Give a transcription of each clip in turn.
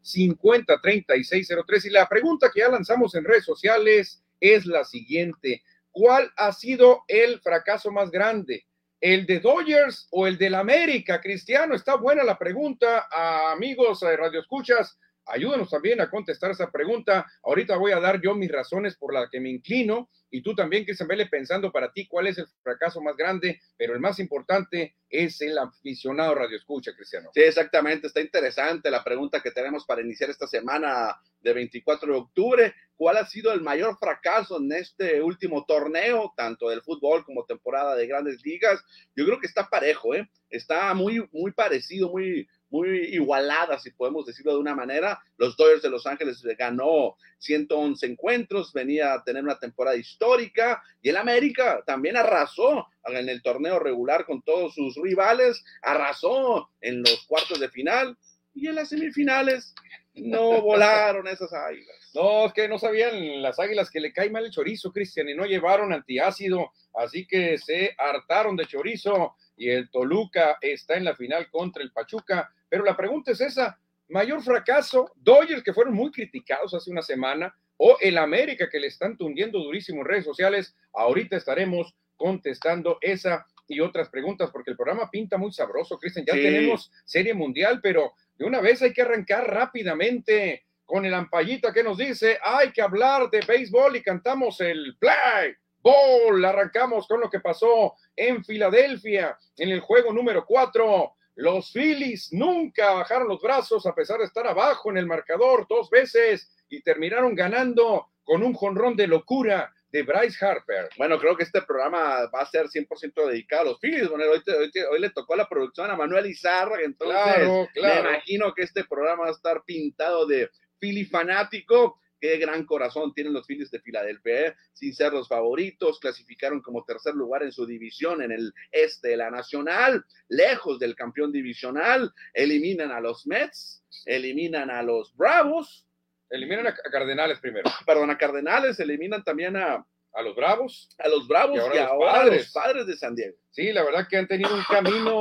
50 36 03. Y la pregunta que ya lanzamos en redes sociales es la siguiente: ¿Cuál ha sido el fracaso más grande? ¿El de Dodgers o el del América? Cristiano, está buena la pregunta, amigos de Radio Escuchas. Ayúdanos también a contestar esa pregunta. Ahorita voy a dar yo mis razones por las que me inclino y tú también, Cristian Vélez, pensando para ti cuál es el fracaso más grande, pero el más importante es el aficionado Radio Escucha, Cristiano. Sí, exactamente. Está interesante la pregunta que tenemos para iniciar esta semana de 24 de octubre. ¿Cuál ha sido el mayor fracaso en este último torneo, tanto del fútbol como temporada de grandes ligas? Yo creo que está parejo, ¿eh? Está muy, muy parecido, muy, muy igualada, si podemos decirlo de una manera. Los Dodgers de Los Ángeles ganó 111 encuentros, venía a tener una temporada histórica y el América también arrasó en el torneo regular con todos sus rivales, arrasó en los cuartos de final y en las semifinales no volaron esas águilas. No, es que no sabían las águilas que le cae mal el chorizo, Cristian, y no llevaron antiácido, así que se hartaron de chorizo y el Toluca está en la final contra el Pachuca. Pero la pregunta es esa, mayor fracaso, Dodgers que fueron muy criticados hace una semana, o el América que le están tundiendo durísimo en redes sociales. Ahorita estaremos contestando esa y otras preguntas porque el programa pinta muy sabroso, Cristian. Ya tenemos serie mundial, pero de una vez hay que arrancar rápidamente con el ampallita que nos dice, hay que hablar de béisbol y cantamos el play Ball. Arrancamos con lo que pasó en Filadelfia en el juego número 4. Los Phillies nunca bajaron los brazos a pesar de estar abajo en el marcador dos veces y terminaron ganando con un jonrón de locura de Bryce Harper. Bueno, creo que este programa va a ser 100% dedicado a los Phillies. Bueno, hoy, le tocó la producción a Manuel Izarra, entonces me imagino que este programa va a estar pintado de Philly fanático qué gran corazón tienen los Phillies de Filadelfia, ¿eh? sin ser los favoritos, clasificaron como tercer lugar en su división en el este de la Nacional, lejos del campeón divisional, eliminan a los Mets, eliminan a los Bravos. Eliminan a Cardenales primero. Perdón, a Cardenales, eliminan también a, a los Bravos. A los Bravos y ahora, a los padres de San Diego. Sí, la verdad que han tenido un camino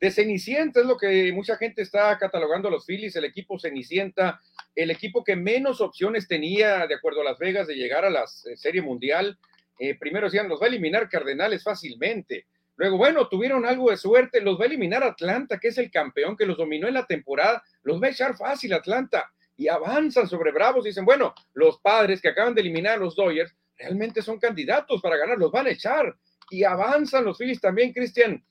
de Cenicienta, es lo que mucha gente está catalogando a los Phillies, el equipo Cenicienta, el equipo que menos opciones tenía, de acuerdo a Las Vegas, de llegar a la eh, Serie Mundial. Eh, primero decían, los va a eliminar Cardenales fácilmente. Luego, bueno, tuvieron algo de suerte, los va a eliminar Atlanta, que es el campeón que los dominó en la temporada, los va a echar fácil Atlanta y avanzan sobre Bravos. Dicen, bueno, los padres que acaban de eliminar a los Dodgers realmente son candidatos para ganar, los van a echar y avanzan los Phillies también, Cristian.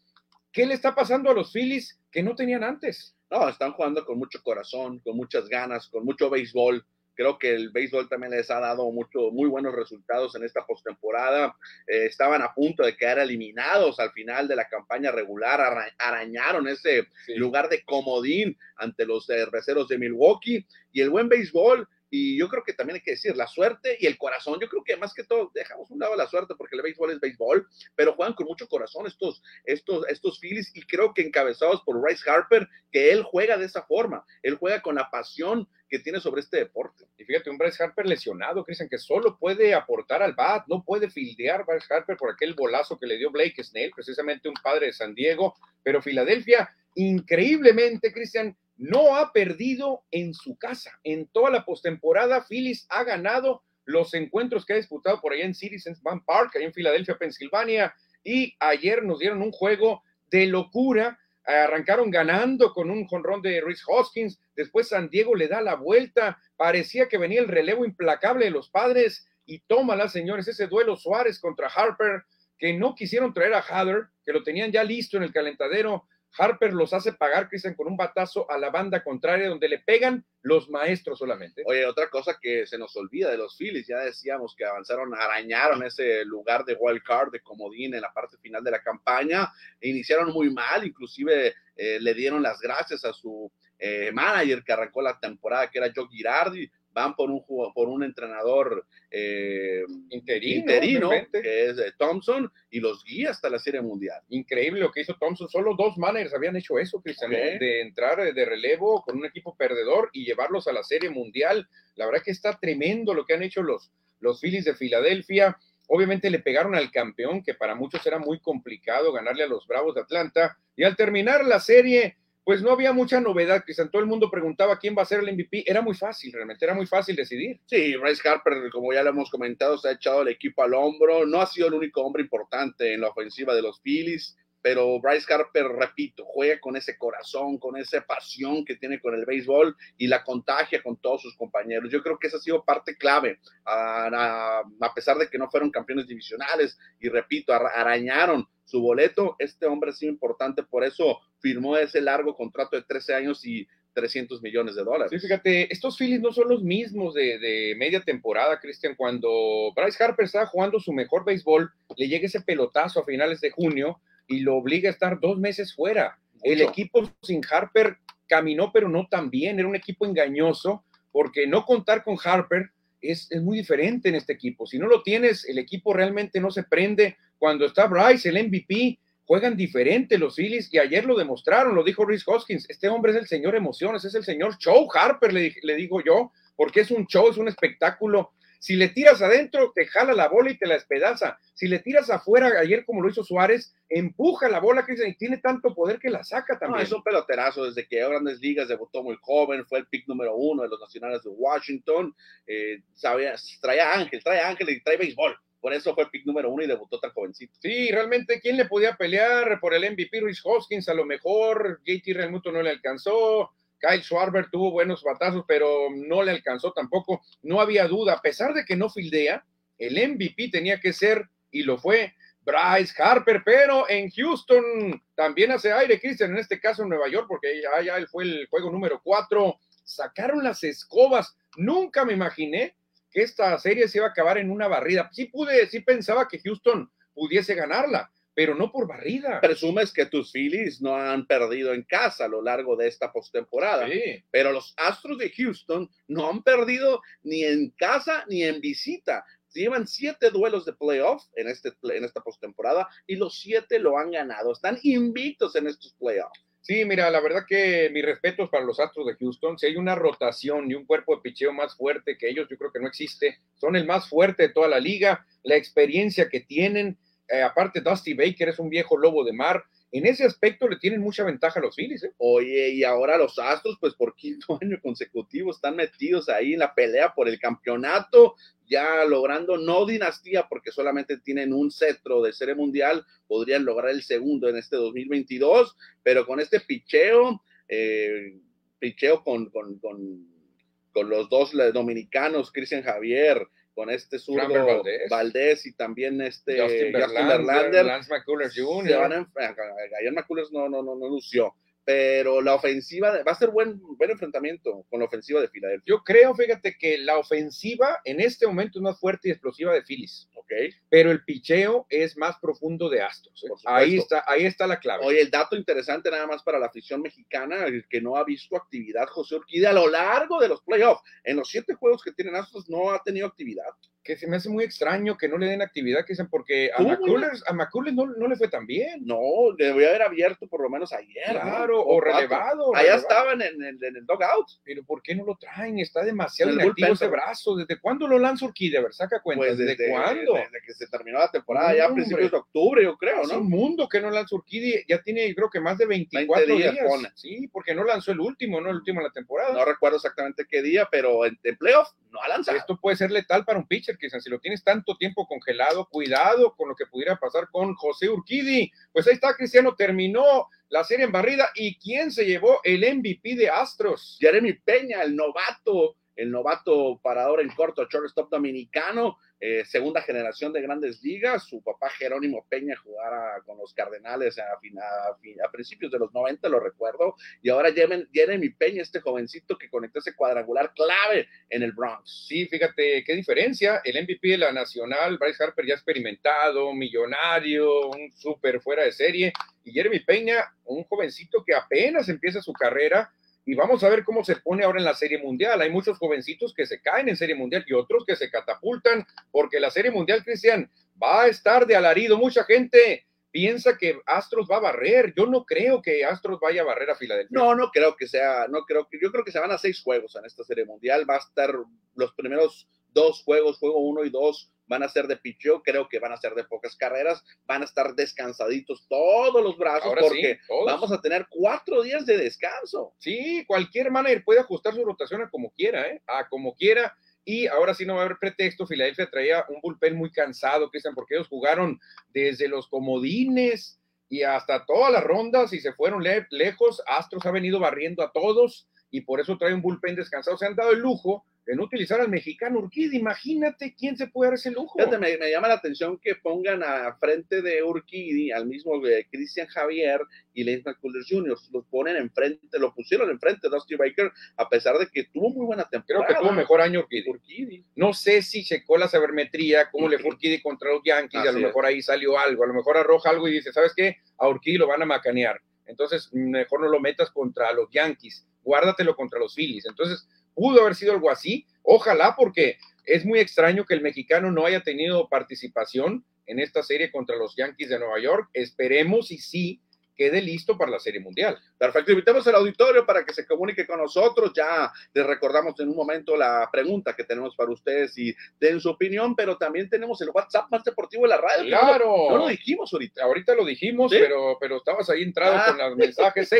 ¿Qué le está pasando a los Phillies que no tenían antes? No, están jugando con mucho corazón, con muchas ganas, con mucho béisbol. Creo que el béisbol también les ha dado mucho, muy buenos resultados en esta postemporada. Eh, estaban a punto de quedar eliminados al final de la campaña regular, arañaron ese lugar de comodín ante los cerveceros de Milwaukee. Y el buen béisbol y yo creo que también hay que decir la suerte y el corazón. Yo creo que más que todo dejamos un lado la suerte porque el béisbol es béisbol, pero juegan con mucho corazón estos, estos, estos Phillies y creo que encabezados por Bryce Harper, que él juega de esa forma. Él juega con la pasión que tiene sobre este deporte. Y fíjate, un Bryce Harper lesionado, Cristian, que solo puede aportar al bat, no puede fildear Bryce Harper por aquel bolazo que le dio Blake Snell, precisamente un padre de San Diego, pero Filadelfia, increíblemente, Cristian, no ha perdido en su casa. En toda la postemporada, Phillies ha ganado los encuentros que ha disputado por allá en Citizens Bank Park, allá en Filadelfia, Pensilvania, y ayer nos dieron un juego de locura. Arrancaron ganando con un jonrón de Rhys Hoskins, después San Diego le da la vuelta, parecía que venía el relevo implacable de los padres y tómala, señores, ese duelo Suárez contra Harper, que no quisieron traer a Hader, que lo tenían ya listo en el calentadero, Harper los hace pagar, Cristian, con un batazo a la banda contraria, donde le pegan los maestros solamente. Oye, otra cosa que se nos olvida de los Phillies, ya decíamos que avanzaron, arañaron ese lugar de wild card, de comodín en la parte final de la campaña, e iniciaron muy mal, inclusive eh, le dieron las gracias a su eh, manager que arrancó la temporada, que era Joe Girardi, van por un, por un entrenador eh, interino, que es eh, Thompson, y los guía hasta la Serie Mundial. Increíble lo que hizo Thompson. Solo dos managers habían hecho eso, Cristian, de entrar de relevo con un equipo perdedor y llevarlos a la Serie Mundial. La verdad que está tremendo lo que han hecho los, los Phillies de Filadelfia. Obviamente le pegaron al campeón, que para muchos era muy complicado ganarle a los Bravos de Atlanta. Y al terminar la serie, pues no había mucha novedad, que todo el mundo preguntaba quién va a ser el MVP, era muy fácil, realmente era muy fácil decidir. Sí, Bryce Harper, como ya lo hemos comentado, se ha echado el equipo al hombro, no ha sido el único hombre importante en la ofensiva de los Phillies, pero Bryce Harper, repito, juega con ese corazón, con esa pasión que tiene con el béisbol y la contagia con todos sus compañeros. Yo creo que esa ha sido parte clave, a, pesar de que no fueron campeones divisionales y repito, arañaron su boleto, este hombre ha sido importante, por eso firmó ese largo contrato de 13 años y 300 millones de dólares. Sí, fíjate, estos Phillies no son los mismos de, de media temporada, Cristian. Cuando Bryce Harper estaba jugando su mejor béisbol, le llega ese pelotazo a finales de junio y lo obliga a estar dos meses fuera. El equipo sin Harper caminó, pero no tan bien. Era un equipo engañoso, porque no contar con Harper es, es, muy diferente en este equipo. Si no lo tienes, el equipo realmente no se prende. Cuando está Bryce, el MVP, juegan diferente los Phillies y ayer lo demostraron, lo dijo Rhys Hoskins. Este hombre es el señor emociones, es el señor show. Harper, le, le digo yo, porque es un show, es un espectáculo si le tiras adentro, te jala la bola y te la espedaza. Si le tiras afuera, ayer como lo hizo Suárez, empuja la bola, Cristian, y tiene tanto poder que la saca también. es un peloterazo. Desde que Grandes Ligas debutó muy joven, fue el pick número uno de los Nacionales de Washington. Eh, sabía, traía ángel, trae ángel y trae béisbol. Por eso fue el pick número uno y debutó tan jovencito. Sí, realmente, ¿quién le podía pelear por el MVP? Ruiz Hoskins, a lo mejor. JT Realmuto no le alcanzó. Kyle Schwarber tuvo buenos batazos, pero no le alcanzó tampoco. No había duda, a pesar de que no fildea, el MVP tenía que ser, y lo fue, Bryce Harper, pero en Houston también hace aire, Christian, en este caso en Nueva York, porque ya, ya fue el juego número cuatro. Sacaron las escobas. Nunca me imaginé que esta serie se iba a acabar en una barrida. Sí pude, sí pensaba que Houston pudiese ganarla, pero no por barrida. Presumes que tus Phillies no han perdido en casa a lo largo de esta postemporada, sí. pero los Astros de Houston no han perdido ni en casa ni en visita. Llevan siete duelos de playoff en, este, en esta postemporada y los siete lo han ganado. Están invictos en estos playoffs. Sí, mira, la verdad que mis respetos para los Astros de Houston. Si hay una rotación y un cuerpo de picheo más fuerte que ellos, yo creo que no existe. Son el más fuerte de toda la liga. La experiencia que tienen, eh, aparte Dusty Baker es un viejo lobo de mar. En ese aspecto le tienen mucha ventaja a los Phillies. ¿eh? Oye, y ahora los Astros, pues por quinto año consecutivo están metidos ahí en la pelea por el campeonato, ya logrando no dinastía, porque solamente tienen un cetro de serie mundial, podrían lograr el segundo en este 2022, pero con este picheo, eh, picheo con, con, con, con los dos dominicanos, Cristian Javier, con este zurdo Valdés. Valdés. y también este Justin Lance McCullers Jr. Ayer McCullers no, no, no, no lució pero la ofensiva va a ser buen, buen enfrentamiento con la ofensiva de Filadelfia. Yo creo, fíjate, que la ofensiva en este momento es más fuerte y explosiva de Phillies. Ok. Pero el picheo es más profundo de Astros. ¿eh? Ahí está, ahí está la clave. Oye, el dato interesante nada más para la afición mexicana, el que no ha visto actividad José Urquide a lo largo de los playoffs. En los siete juegos que tienen Astros no ha tenido actividad que se me hace muy extraño que no le den actividad, que dicen, porque a McCullers, a McCullers no, no, le fue tan bien. No, debería haber abierto por lo menos ayer. Claro, o, relevado. Allá estaban en, en, en, el dugout. Pero ¿por qué no lo traen? Está demasiado inactivo ese brazo. ¿Desde cuándo lo lanza Urquide? A ver, saca cuenta. Pues ¿Desde, cuándo? Desde que se terminó la temporada, ya a principios de octubre, yo creo, ¿no? Es un mundo que no lanza Urquide. Ya tiene, creo que más de 24 días. Sí, porque no lanzó el último, ¿no? El último de la temporada. No recuerdo exactamente qué día, pero en, en playoff no ha lanzado. Esto puede ser letal para un pitcher, quizás si lo tienes tanto tiempo congelado, cuidado con lo que pudiera pasar con José Urquidi. Pues ahí está, Cristiano, terminó la serie en barrida. ¿Y quién se llevó el MVP de Astros? Jeremy Peña, el novato, el novato parador en corto, shortstop dominicano eh, segunda generación de grandes ligas. Su papá Jerónimo Peña jugara con los Cardenales a, a, principios de los 90, lo recuerdo. Y ahora Jeremy Peña, este jovencito que conectó ese cuadrangular clave en el Bronx. Sí, fíjate qué diferencia. El MVP de la Nacional, Bryce Harper ya experimentado, millonario, un súper fuera de serie. Y Jeremy Peña, un jovencito que apenas empieza su carrera y vamos a ver cómo se pone ahora en la Serie Mundial. Hay muchos jovencitos que se caen en Serie Mundial y otros que se catapultan porque la Serie Mundial, Cristian, va a estar de alarido. Mucha gente piensa que Astros va a barrer. Yo no creo que Astros vaya a barrer a Filadelfia. No, no creo que sea, no creo que, yo creo que se van a seis juegos en esta Serie Mundial. Va a estar los primeros dos juegos, juego uno y dos, van a ser de picheo, creo que van a ser de pocas carreras, van a estar descansaditos todos los brazos porque vamos a tener cuatro días de descanso. Sí, cualquier manager puede ajustar su rotación a como quiera, ¿eh? A como quiera. Y ahora sí no va a haber pretexto. Filadelfia traía un bullpen muy cansado, Cristian, porque ellos jugaron desde los comodines y hasta todas las rondas y se fueron lejos. Astros ha venido barriendo a todos y por eso trae un bullpen descansado. Se han dado el lujo de no utilizar al mexicano Urquidi. Imagínate quién se puede dar ese lujo. me, llama la atención que pongan a frente de Urquidi al mismo de Cristian Javier y Lance McCullers Jr. Los ponen enfrente, lo pusieron enfrente de Dusty Baker, a pesar de que tuvo muy buena temporada. Creo que tuvo mejor año Urquidi. No sé si checó la sabermetría, cómo le fue Urquidi contra los Yankees, a lo mejor ahí salió algo, a lo mejor arroja algo y dice, ¿sabes qué? A Urquidi lo van a macanear. Entonces, mejor no lo metas contra los Yankees, guárdatelo contra los Phillies. Entonces, pudo haber sido algo así. Ojalá, porque es muy extraño que el mexicano no haya tenido participación en esta serie contra los Yankees de Nueva York. Esperemos y sí quede listo para la Serie Mundial. Perfecto, invitamos al auditorio para que se comunique con nosotros. Ya les recordamos en un momento la pregunta que tenemos para ustedes y den su opinión, pero también tenemos el WhatsApp más deportivo de la radio. Claro. No, lo dijimos ahorita. Ahorita lo dijimos, pero, pero estabas ahí entrado ah. con los mensajes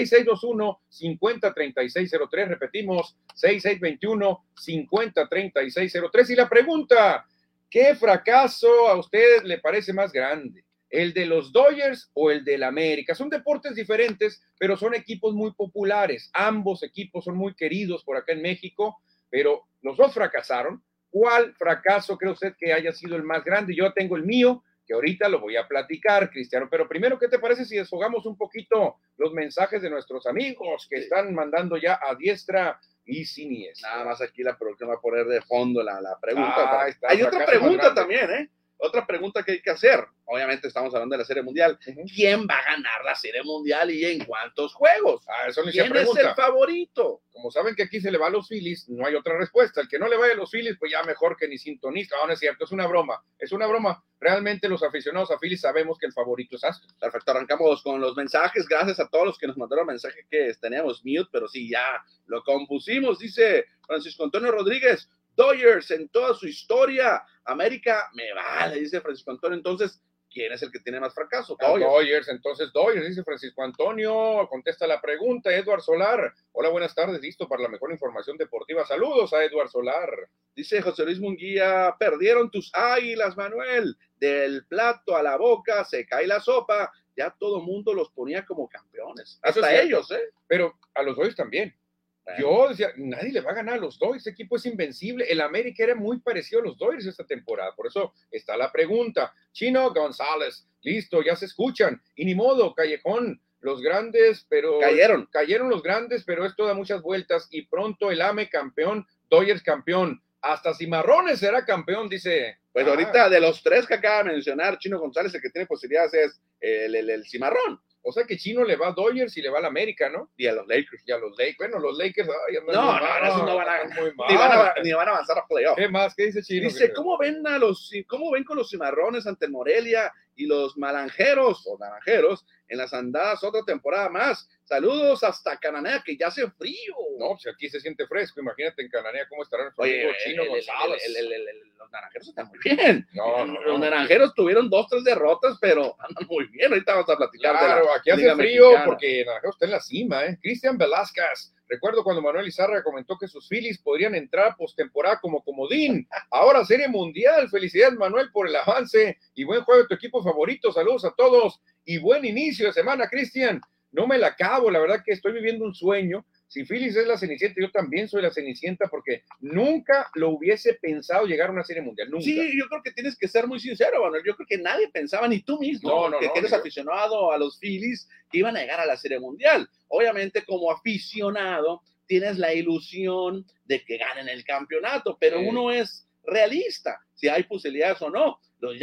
6621-503603. Repetimos, 6621-503603. Y la pregunta, ¿qué fracaso a usted le parece más grande? El de los Dodgers o el del América. Son deportes diferentes, pero son equipos muy populares. Ambos equipos son muy queridos por acá en México, pero los dos fracasaron. ¿Cuál fracaso cree usted que haya sido el más grande? Yo tengo el mío, que ahorita lo voy a platicar, Cristiano. Pero primero, ¿qué te parece si desfogamos un poquito los mensajes de nuestros amigos que están mandando ya a diestra y siniestra? Nada más aquí la producción va a poner de fondo la, pregunta. Ah, Hay otra pregunta también, ¿eh? Otra pregunta que hay que hacer, obviamente estamos hablando de la Serie Mundial, ¿quién va a ganar la Serie Mundial y en cuántos juegos? Ah, eso ¿Quién es el favorito? Como saben que aquí se le va a los Phillies, no hay otra respuesta. El que no le vaya a los Phillies, pues ya mejor que ni sintonista. No, no es cierto, es una broma, es una broma. Realmente los aficionados a Phillies sabemos que el favorito es Astros. Perfecto, arrancamos con los mensajes. Gracias a todos los que nos mandaron mensaje que teníamos mute, pero sí, ya lo compusimos, dice Francisco Antonio Rodríguez. Dodgers en toda su historia. América me vale, dice Francisco Antonio. Entonces, ¿quién es el que tiene más fracaso? Dodgers. entonces Dodgers, dice Francisco Antonio. Contesta la pregunta, Edward Solar. Hola, buenas tardes, listo para la mejor información deportiva. Saludos a Edward Solar. Dice José Luis Munguía, perdieron tus águilas, Manuel. Del plato a la boca se cae la sopa. Ya todo mundo los ponía como campeones. Hasta ellos, ¿eh? Pero a los Dodgers también. Yo decía, nadie le va a ganar a los Dodgers, ese equipo es invencible. El América era muy parecido a los Dodgers esta temporada, por eso está la pregunta. Chino González, listo, ya se escuchan. Y ni modo, Callejón, los grandes, pero... Cayeron. Cayeron los grandes, pero esto da muchas vueltas y pronto el AME campeón, Dodgers campeón. Hasta Cimarrones será campeón, dice. Pues ahorita de los tres que acaba de mencionar, Chino González, el que tiene posibilidades es el, el, el Cimarrón. O sea que Chino le va a Dodgers y le va a la América, ¿no? Y a los Lakers. Y a los Lakers. Bueno, los Lakers. no, no, no, no, van a, ni van a, ni van a avanzar a playoff. ¿Qué más? ¿Qué dice Chino? Dice, ¿cómo ven a los, cómo ven con los cimarrones ante Morelia y los malanjeros o naranjeros en las andadas otra temporada más? Saludos hasta Cananea, que ya hace frío. No, si aquí se siente fresco, imagínate en Cananea cómo estará nuestro amigo Chino González. los naranjeros están muy bien. No, no, los naranjeros tuvieron dos, tres derrotas, pero andan muy bien. Ahorita vamos a platicar. Claro, aquí hace frío porque Naranjeros está en la cima, ¿eh? Cristian Velázquez. Recuerdo cuando Manuel Izarra comentó que sus Phillies podrían entrar postemporada como comodín. Ahora Serie Mundial. Felicidades, Manuel, por el avance y buen juego de tu equipo favorito. Saludos a todos y buen inicio de semana, Cristian no me la acabo, la verdad que estoy viviendo un sueño. Si Phyllis es la Cenicienta, yo también soy la Cenicienta porque nunca lo hubiese pensado llegar a una serie mundial. Nunca. Sí, yo creo que tienes que ser muy sincero, Manuel. Yo creo que nadie pensaba, ni tú mismo, que, eres aficionado a los Phillies, que iban a llegar a la serie mundial. Obviamente, como aficionado, tienes la ilusión de que ganen el campeonato, pero uno es realista, si hay posibilidades o no los,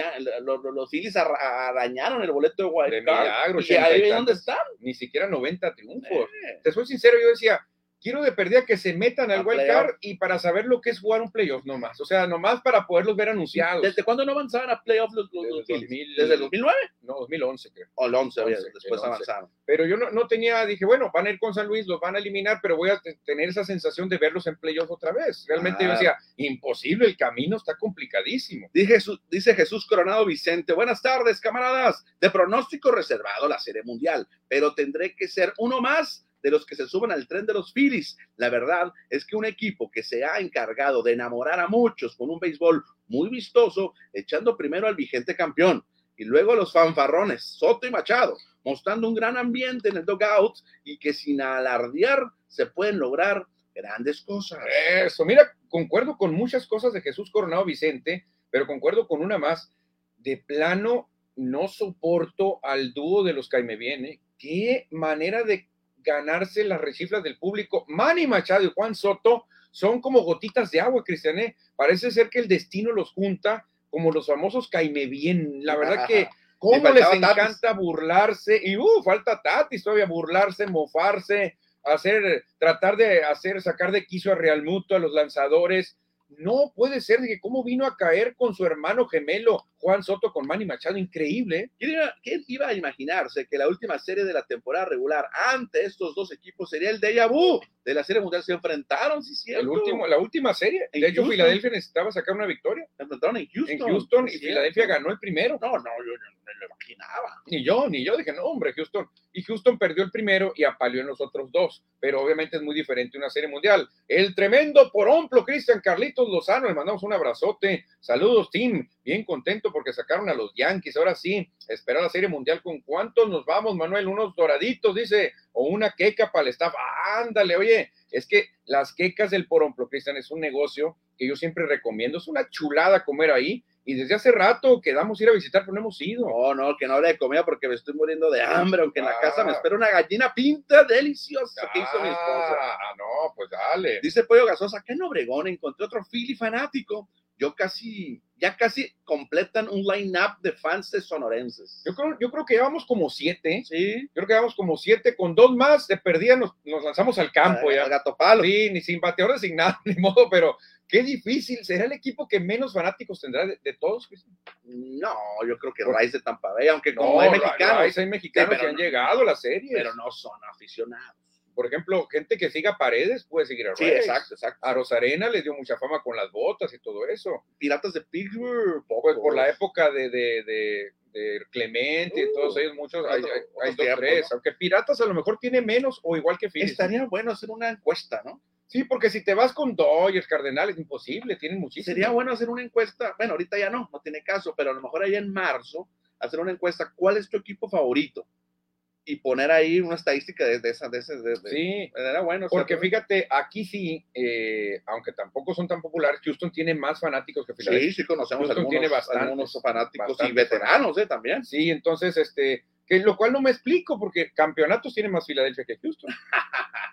los, los Phillies arañaron el boleto de Wild Card. y ahí dónde están. Ni siquiera 90 triunfos. Te soy sincero, yo decía, quiero de perdida que se metan al Al wild playoff. card y para saber lo que es jugar un playoff nomás. O sea, nomás para poderlos ver anunciados. ¿Desde cuándo no avanzaban a playoff los, los, Desde los Phillies? 2000. ¿Desde el 2009? No, 2011 creo. O el 11, había- 11, después el 11. avanzaron. Pero yo no, no tenía, dije, bueno, van a ir con San Luis, los van a eliminar, pero voy a te- tener esa sensación de verlos en playoff otra vez. Realmente yo Ah. decía, imposible, el camino está complicadísimo. Dice Jesús, dice Jesús Coronado Vicente, buenas tardes, camaradas. De pronóstico reservado la Serie Mundial, pero tendré que ser uno más de los que se suban al tren de los Phillies. La verdad es que un equipo que se ha encargado de enamorar a muchos con un béisbol muy vistoso, echando primero al vigente campeón y luego a los fanfarrones, Soto y Machado, mostrando un gran ambiente en el dugout y que sin alardear se pueden lograr grandes cosas. Eso, mira, concuerdo con muchas cosas de Jesús Coronado Vicente, pero concuerdo con una más. De plano, no soporto al dúo de los Caime Viene. Qué manera de ganarse las rechiflas del público. Manny Machado y Juan Soto son como gotitas de agua, Cristiané. Parece ser que el destino los junta como los famosos Caime Bien. La verdad que cómo les Tatis. encanta burlarse y uh, falta Tatis todavía burlarse, mofarse, hacer, tratar de hacer, sacar de quicio a Real Muto, a los lanzadores. No puede ser que cómo vino a caer con su hermano gemelo Juan Soto con Manny Machado, increíble. ¿eh? ¿Quién iba, a imaginarse que la última serie de la temporada regular ante estos dos equipos sería el déjà vu de la serie mundial? Se enfrentaron, sí, cierto. El último, la última serie. En De hecho, Houston. Filadelfia necesitaba sacar una victoria Se enfrentaron en Houston. en Houston y Filadelfia ganó el primero. No, no, yo no lo imaginaba. Ni yo, ni yo dije, no, hombre, Houston. Y Houston perdió el primero y apaleó en los otros dos. Pero obviamente es muy diferente una serie mundial. El tremendo poromplo, Cristian Carlitos Lozano, le mandamos un abrazote. Saludos, team. Bien contento porque sacaron a los Yankees. Ahora sí, esperar la serie mundial. ¿Con cuántos nos vamos, Manuel? Unos doraditos, dice, o una queca para el staff. Ándale, oye, es que las quecas del poromplo, Cristian, es un negocio que yo siempre recomiendo. Es una chulada comer ahí. Y desde hace rato quedamos ir a visitar, pero no hemos ido. No, no, que no hable de comida porque me estoy muriendo de hambre, aunque en la Ah. casa me espera una gallina pinta deliciosa que hizo mi esposa. Ah, no, pues dale. Dice Pollo Gasosa, que en Obregón encontré otro Philly fanático. Yo casi, ya casi completan un line-up de fans de sonorenses. Yo creo, yo creo que llevamos como siete. Sí, Yo creo que llevamos como siete. Con dos más de perdida nos, nos lanzamos al campo al ya. gato palo. Sí, ni sin bateador designado, ni modo, pero qué difícil. ¿Será el equipo que menos fanáticos tendrá de, de todos? No, yo creo que Rice de Tampa Bay, aunque No, como hay hay mexicanos, hay mexicanos Sí, que han no- llegado a la serie. pero no son aficionados. Por ejemplo, gente que siga Paredes puede seguir a Sí, Reyes. exacto, exacto. A Rosarena les dio mucha fama con las botas y todo eso. Piratas de Pittsburgh, Pues por la época de, de, de, de Clemente y Uh, todos ellos, muchos, hay, dos, tiempos, tres. ¿no? Aunque Piratas a lo mejor tiene menos o igual que Phillies. Estaría bueno hacer una encuesta, ¿no? Sí, porque si te vas con Dodgers, Cardenales, imposible, tienen muchísimo. Sería bueno hacer una encuesta, bueno, ahorita ya no, no tiene caso, pero a lo mejor allá en marzo, hacer una encuesta, ¿cuál es tu equipo favorito? Y poner ahí una estadística de, de esa, de ese, de, de- Sí, era bueno. o sea, porque fíjate, aquí sí, eh, aunque tampoco son tan populares, Houston tiene más fanáticos que Philadelphia. Sí, sí conocemos Houston algunos, tiene bastantes, algunos fanáticos y veteranos, ¿eh? También. Sí, entonces, este, que lo cual no me explico, porque campeonatos tiene más Filadelfia que Houston.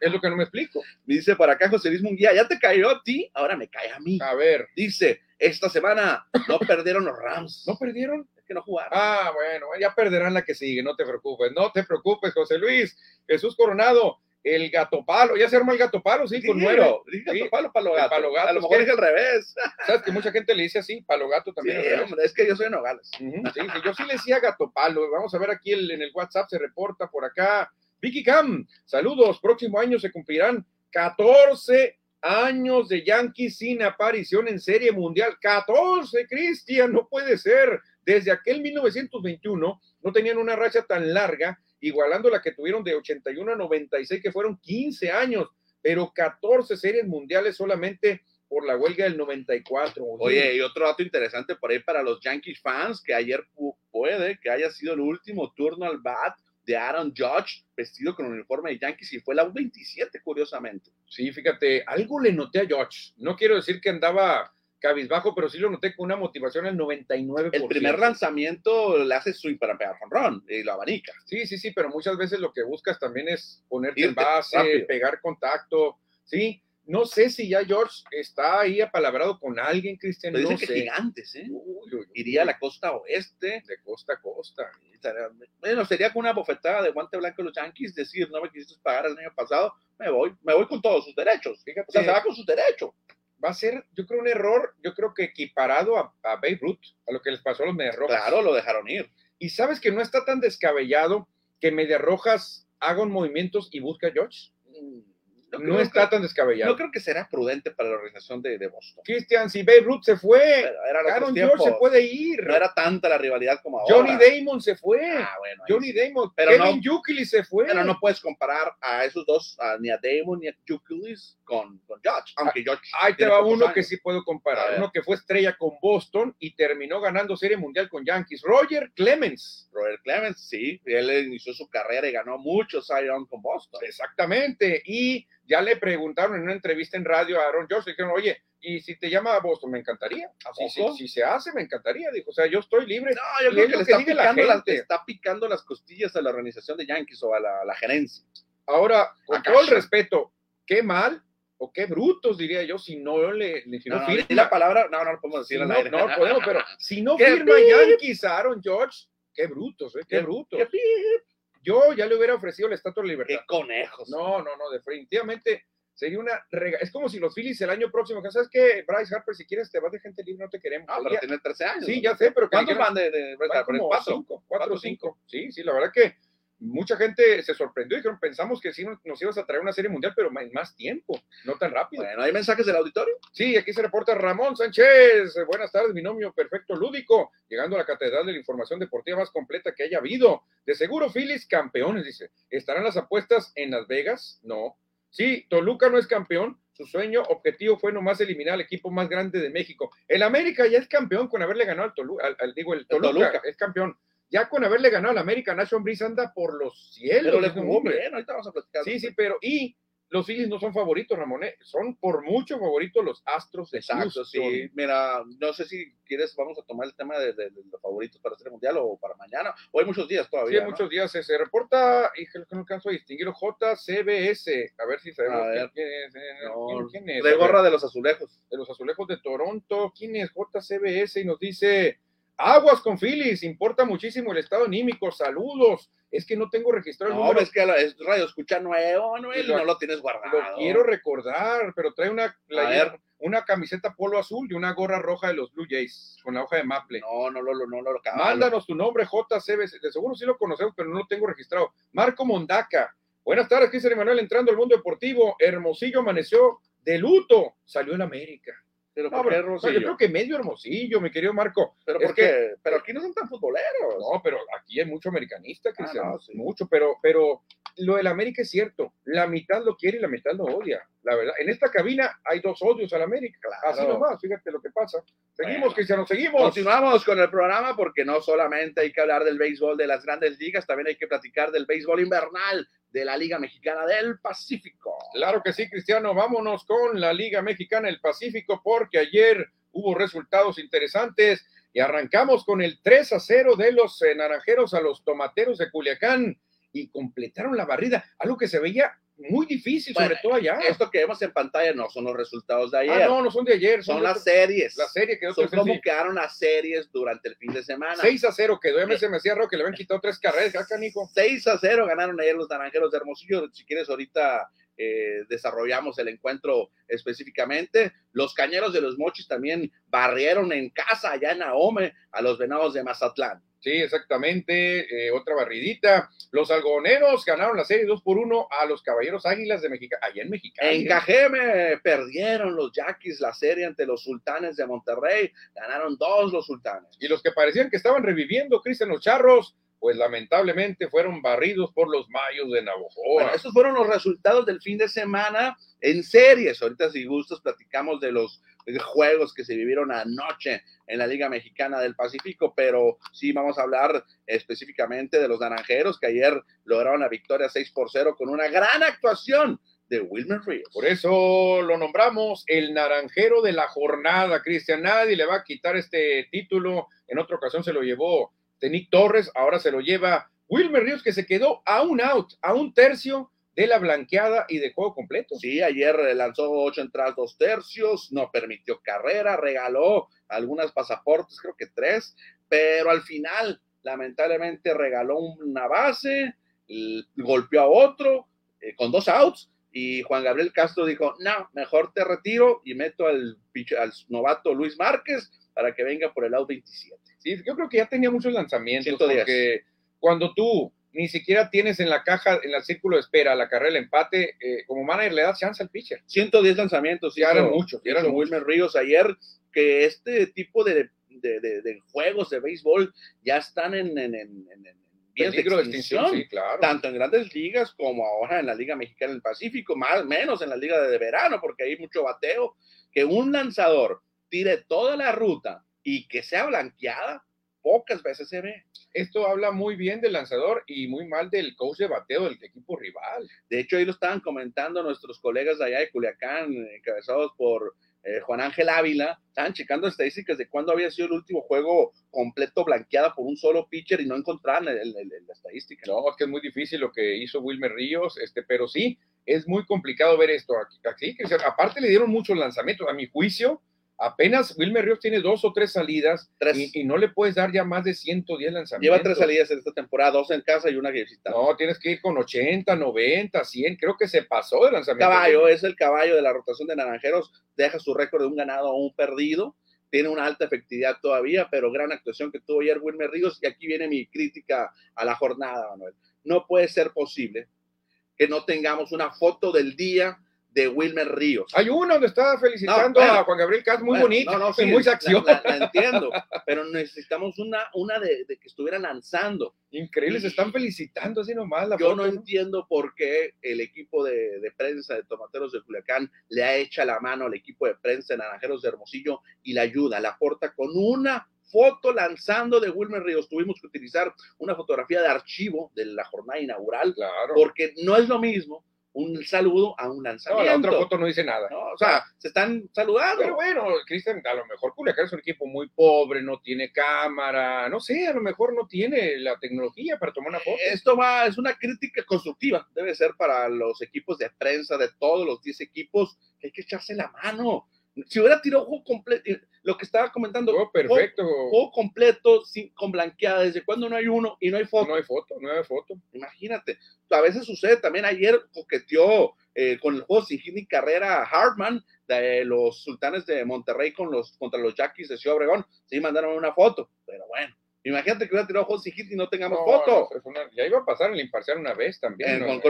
es lo que no me explico. Dice por acá José Luis Munguía, ya te cayó a ti, ahora me cae a mí. A ver, Dice, esta semana no perdieron los Rams. ¿no perdieron? es que no jugaron. Ah, bueno, ya perderán la que sigue, no te preocupes, no te preocupes, José Luis. Jesús Coronado, el gato palo, ya se arma el gato palo, sí, con dígalo, Sí, palo, palo el gato. palo gato, A lo es mejor que- es al revés. Sabes que mucha gente le dice así, palo gato también. Sí, hombre, es que yo soy de Nogales. Ujú, sí, sí, yo sí le decía gato palo. Vamos a ver aquí el- en el WhatsApp, se reporta por acá. Vicky Cam, saludos. Próximo año se cumplirán 14 años de Yankees sin aparición en Serie Mundial. 14, Cristian, no puede ser. Desde aquel 1921 no tenían una racha tan larga, igualando la que tuvieron de 81 a 96, que fueron 15 años, pero 14 series mundiales solamente por la huelga del 94. Oye, y otro dato interesante por ahí para los Yankees fans, que ayer pu- puede que haya sido el último turno al bat de Aaron Judge, vestido con un uniforme de Yankees, y fue la U27, curiosamente. Sí, fíjate, algo le noté a George. No quiero decir que andaba cabizbajo, pero sí lo noté con una motivación al 99%. El primer lanzamiento le hace swing para pegar ron y lo abanica. Sí, sí, sí, pero muchas veces lo que buscas tambitambién es ponerte en base, rápido. pegar contacto, ¿sí? No sé si ya George está ahí apalabrado con alguien, Cristian. Pero No dicen que sé. gigantes, ¿eh? Uy, uy, uy. Iría a la costa oeste. de costa a costa. Bueno, sería con una bofetada de guante blanco de los Yankees, decir, no me quisiste pagar el año pasado, me voy, me voy con todos sus derechos. Fíjate, O sea, se va con sus derechos. Va a ser, yo creo, un error, yo creo que equiparado a, a Babe Ruth, a lo que les pasó a los Medias Rojas. Claro, lo dejaron ir. Y sabes que no está tan descabellado que Medias Rojas haga un movimientos y busque a George. No, No creo está tan descabellado. no creo que será prudente para la organización de, de Boston. Cristian, si Babe Ruth se fue, Aaron. George se puede ir. No era tanta la rivalidad como ahora. Johnny Damon se fue. Ah, bueno, Johnny sí. Damon. Pero Kevin no- se fue. Pero no puedes comparar a esos dos, a- ni a Damon ni a Jukulis con, con Judge, aunque Judge Ahí te va uno años. que sí puedo comparar. Uno que fue estrella con Boston y terminó ganando Serie Mundial con Yankees. Roger Clemens. Robert Clemens, sí, él inició su carrera y ganó muchos Young con Boston. Exactamente. Y ya le preguntaron en una entrevista en radio a Aaron George, dijeron, oye, y si te llama a Boston, me encantaría. ¿A Si, si- si se hace, me encantaría. Dijo, o sea, yo estoy libre. No, yo creo que le que está la picando, las, gente. está picando las costillas a la organización de Yankees o a la, a la gerencia. Ahora, con Acá todo el respeto, qué mal o qué brutos, diría yo, si no le si no No, no, firma. la palabra, no, no lo podemos Si decir no, al aire. no podemos, pero si no ¡Qué firma! Yankees a Aaron George, qué brutos, ¿eh? qué, brutos. Qué, Yo ya le hubiera ofrecido la estatua de la libertad. qué conejos. No, no, no, definitivamente sería una rega. Es como si los Phillies el año próximo, que sabes que Bryce Harper, si quieres te vas de gente libre, no te queremos. Ah, pero tiene 13 años. sí, ¿no? ya sé, pero ¿Cuántos van de, de, van de- como cuatro? cinco, cuatro cinco. Sí, sí, la verdad que mucha gente se sorprendió y dijeron, pensamos que sí nos, ibas a traer una serie mundial, pero en más tiempo, no tan rápido. Bueno, ¿hay mensajes del auditorio? Sí, aquí se reporta Ramón Sánchez. Buenas tardes, binomio perfecto lúdico. Llegando a la catedral de la información deportiva más completa que haya habido. De seguro, Phillies campeones, dice. ¿Estarán las apuestas en Las Vegas? No. Sí, Toluca no es campeón. Su sueño, objetivo fue nomás eliminar al equipo más grande de México. El América ya es campeón con haberle ganado al Toluca. Al, al- digo, el Toluca, Toluca. es campeón. Ya con haberle ganado al América, National Breeze anda por los cielos. Pero le jugó hombre. bien, ahorita vamos a platicar. Sí, sí, pero y los Phillies no son favoritos, Ramón, ¿eh? son por mucho favoritos los Astros de Exacto, Houston. sí. Mira, no sé si quieres, vamos a tomar el tema de, de- de los favoritos para hacer el mundial o para mañana. O hay muchos días Sí, todavía. hay ¿no? muchos días se reporta, y que no alcanzo a distinguirlo, JCBS, a ver si sabemos ver. quién, es. eh, No, quién- quién es, De gorra de los azulejos. de los azulejos de Toronto, ¿quién es JCBS? Y nos dice, aguas con Phillies, importa muchísimo el estado anímico, saludos. Es que no tengo registrado el No, número, ves que la- es radio escucha nuevo, Sí, lo- no lo tienes guardado. lo quiero recordar, pero trae una, playera- ver. una camiseta polo azul y una gorra roja de los Blue Jays, con la hoja de maple. No, no, no, no, no, no, no, Mándanos tu nombre, JCB. De seguro sí lo conocemos, pero no lo tengo registrado. Marco Mondaca. Buenas tardes, Cristian Emanuel, entrando al mundo deportivo. Hermosillo amaneció de luto. Salió en América. Pero No, ¿por qué, pero, yo creo que medio Hermosillo, mi querido Marco. Pero, es ¿por qué? pero aquí no son tan futboleros. No, pero aquí hay mucho americanista. Ah, no, sí. Mucho, pero, pero lo del América es cierto. La mitad lo quiere y la mitad lo odia. La verdad, en esta cabina hay dos odios al América. Así nomás, fíjate lo que pasa. Seguimos, Bueno. Cristiano, seguimos. Continuamos con el programa porque no solamente hay que hablar del béisbol de las grandes ligas, también hay que platicar del béisbol invernal de la Liga Mexicana del Pacífico. Claro que sí, Cristiano. Vámonos con la Liga Mexicana del Pacífico porque ayer hubo resultados interesantes y arrancamos con el 3 a 0 de los eh, naranjeros a los tomateros de Culiacán y completaron la barrida, algo que se veía muy difícil, Bueno, sobre todo allá. Esto que vemos en pantalla no son los resultados de ayer, Ah, no, no son de ayer, son, son las otro- series. la serie que son como quedaron las series durante el fin de semana. 6 a 0 quedó, me hacía raro que le habían quitado tres carreras, acá, Nico. 6 a 0 ganaron ayer los naranjeros de Hermosillo. Si quieres, ahorita eh, desarrollamos el encuentro específicamente. Los cañeros de los mochis también barrieron en casa allá en Ahome a los venados de Mazatlán. Sí, exactamente. eh, otra barridita. Los algoneros ganaron la serie 2 por 1 a los caballeros águilas de México, allá en Mexicali. En Cajeme perdieron los Yaquis la serie ante los sultanes de Monterrey. Ganaron dos los sultanes. Y los que parecían que estaban reviviendo, Cristian los Charros, pues lamentablemente fueron barridos por los mayos de Navojoa. Bueno, estos fueron los resultados del fin de semana en series. Ahorita, si gustos, platicamos de los juegos que se vivieron anoche en la Liga Mexicana del Pacífico, pero sí vamos a hablar específicamente de los naranjeros que ayer lograron la victoria 6 por 0 con una gran actuación de Wilmer Ríos. Por eso lo nombramos el naranjero de la jornada, Cristian. Nadie le va a quitar este título. En otra ocasión se lo llevó Nick Torres, ahora se lo lleva Wilmer Ríos, que se quedó a un out, a un tercio de la blanqueada y de juego completo. Sí, ayer lanzó ocho entradas, dos tercios, no permitió carrera, regaló algunas pasaportes, creo que tres, pero al final, lamentablemente, regaló una base, golpeó a otro eh, con dos outs y Juan Gabriel Castro dijo, no, mejor te retiro y meto al, al novato Luis Márquez para que venga por el out 27. Sí, yo creo que ya tenía muchos lanzamientos porque cuando tú ni siquiera tienes en la caja, en el círculo de espera, la carrera del empate, eh, como manager le das chance al pitcher. 110 lanzamientos, ya eran muchos, ya eran Wilmer Ríos ayer, que este tipo de, de, de, juegos de béisbol ya están en, en, en, en peligro de extinción, sí, claro. tanto en grandes ligas como ahora en la Liga Mexicana del Pacífico, más menos en la Liga de verano, porque hay mucho bateo, que un lanzador tire toda la ruta y que sea blanqueada, pocas veces se ve. Esto habla muy bien del lanzador y muy mal del coach de bateo del equipo rival. De hecho, ahí lo estaban comentando nuestros colegas allá de Culiacán, encabezados por eh, Juan Ángel Ávila, estaban checando estadísticas de cuándo había sido el último juego completo blanqueada por un solo pitcher y no encontraron la estadística. No, es que es muy difícil lo que hizo Wilmer Ríos, este, pero sí, es muy complicado ver esto aquí. aquí que, aparte le dieron muchos lanzamientos, a mi juicio, apenas Wilmer Ríos tiene dos o tres salidas Y, no le puedes dar ya más de 110 lanzamientos. Lleva tres salidas en esta temporada, dos en casa y una que visita. No, tienes que ir con 80, 90, 100, creo que se pasó de lanzamiento. Caballo, es el caballo de la rotación de Naranjeros, deja su récord de un ganado a un perdido, tiene una alta efectividad todavía, pero gran actuación que tuvo ayer Wilmer Ríos y aquí viene mi crítica a la jornada, Manuel. No puede ser posible que no tengamos una foto del día de Wilmer Ríos. Hay uno donde está felicitando a Juan Gabriel Caz, muy bonito, no, no, muy acción. La, entiendo, pero necesitamos una, una de, que estuviera lanzando. Increíble, se están felicitando así nomás. La Yo no, entiendo por qué el equipo de, de, prensa de Tomateros de Culiacán le ha hecho la mano al equipo de prensa de Naranjeros de Hermosillo y la ayuda, la aporta con una foto lanzando de Wilmer Ríos. Tuvimos que utilizar una fotografía de archivo de la jornada inaugural, claro. porque no es lo mismo un saludo a un lanzamiento. No, la otra foto no dice nada. o sea, se están saludando. Pero bueno, Cristian, a lo mejor Culiacán es un equipo muy pobre, no tiene cámara, no sé, a lo mejor no tiene la tecnología para tomar una foto. Esto va, es una crítica constructiva, debe ser para los equipos de prensa de todos los 10 equipos, que hay que echarse la mano. Si hubiera tirado juego completo, lo que estaba comentando, oh, perfecto. Juego, completo sin, con blanqueada, desde cuando no hay uno y no hay foto. No hay foto, no hay foto. Imagínate, a veces sucede también. Ayer coqueteó eh, con el juego sin hit ni carrera Hartman de los sultanes de Monterrey con los, contra los Jackies de Ciudad Obregón. Sí, mandaron una foto, pero bueno. Imagínate que hubiera tirado sin hit y no tengamos foto. ya iba a pasar el imparcial una vez también. En, Con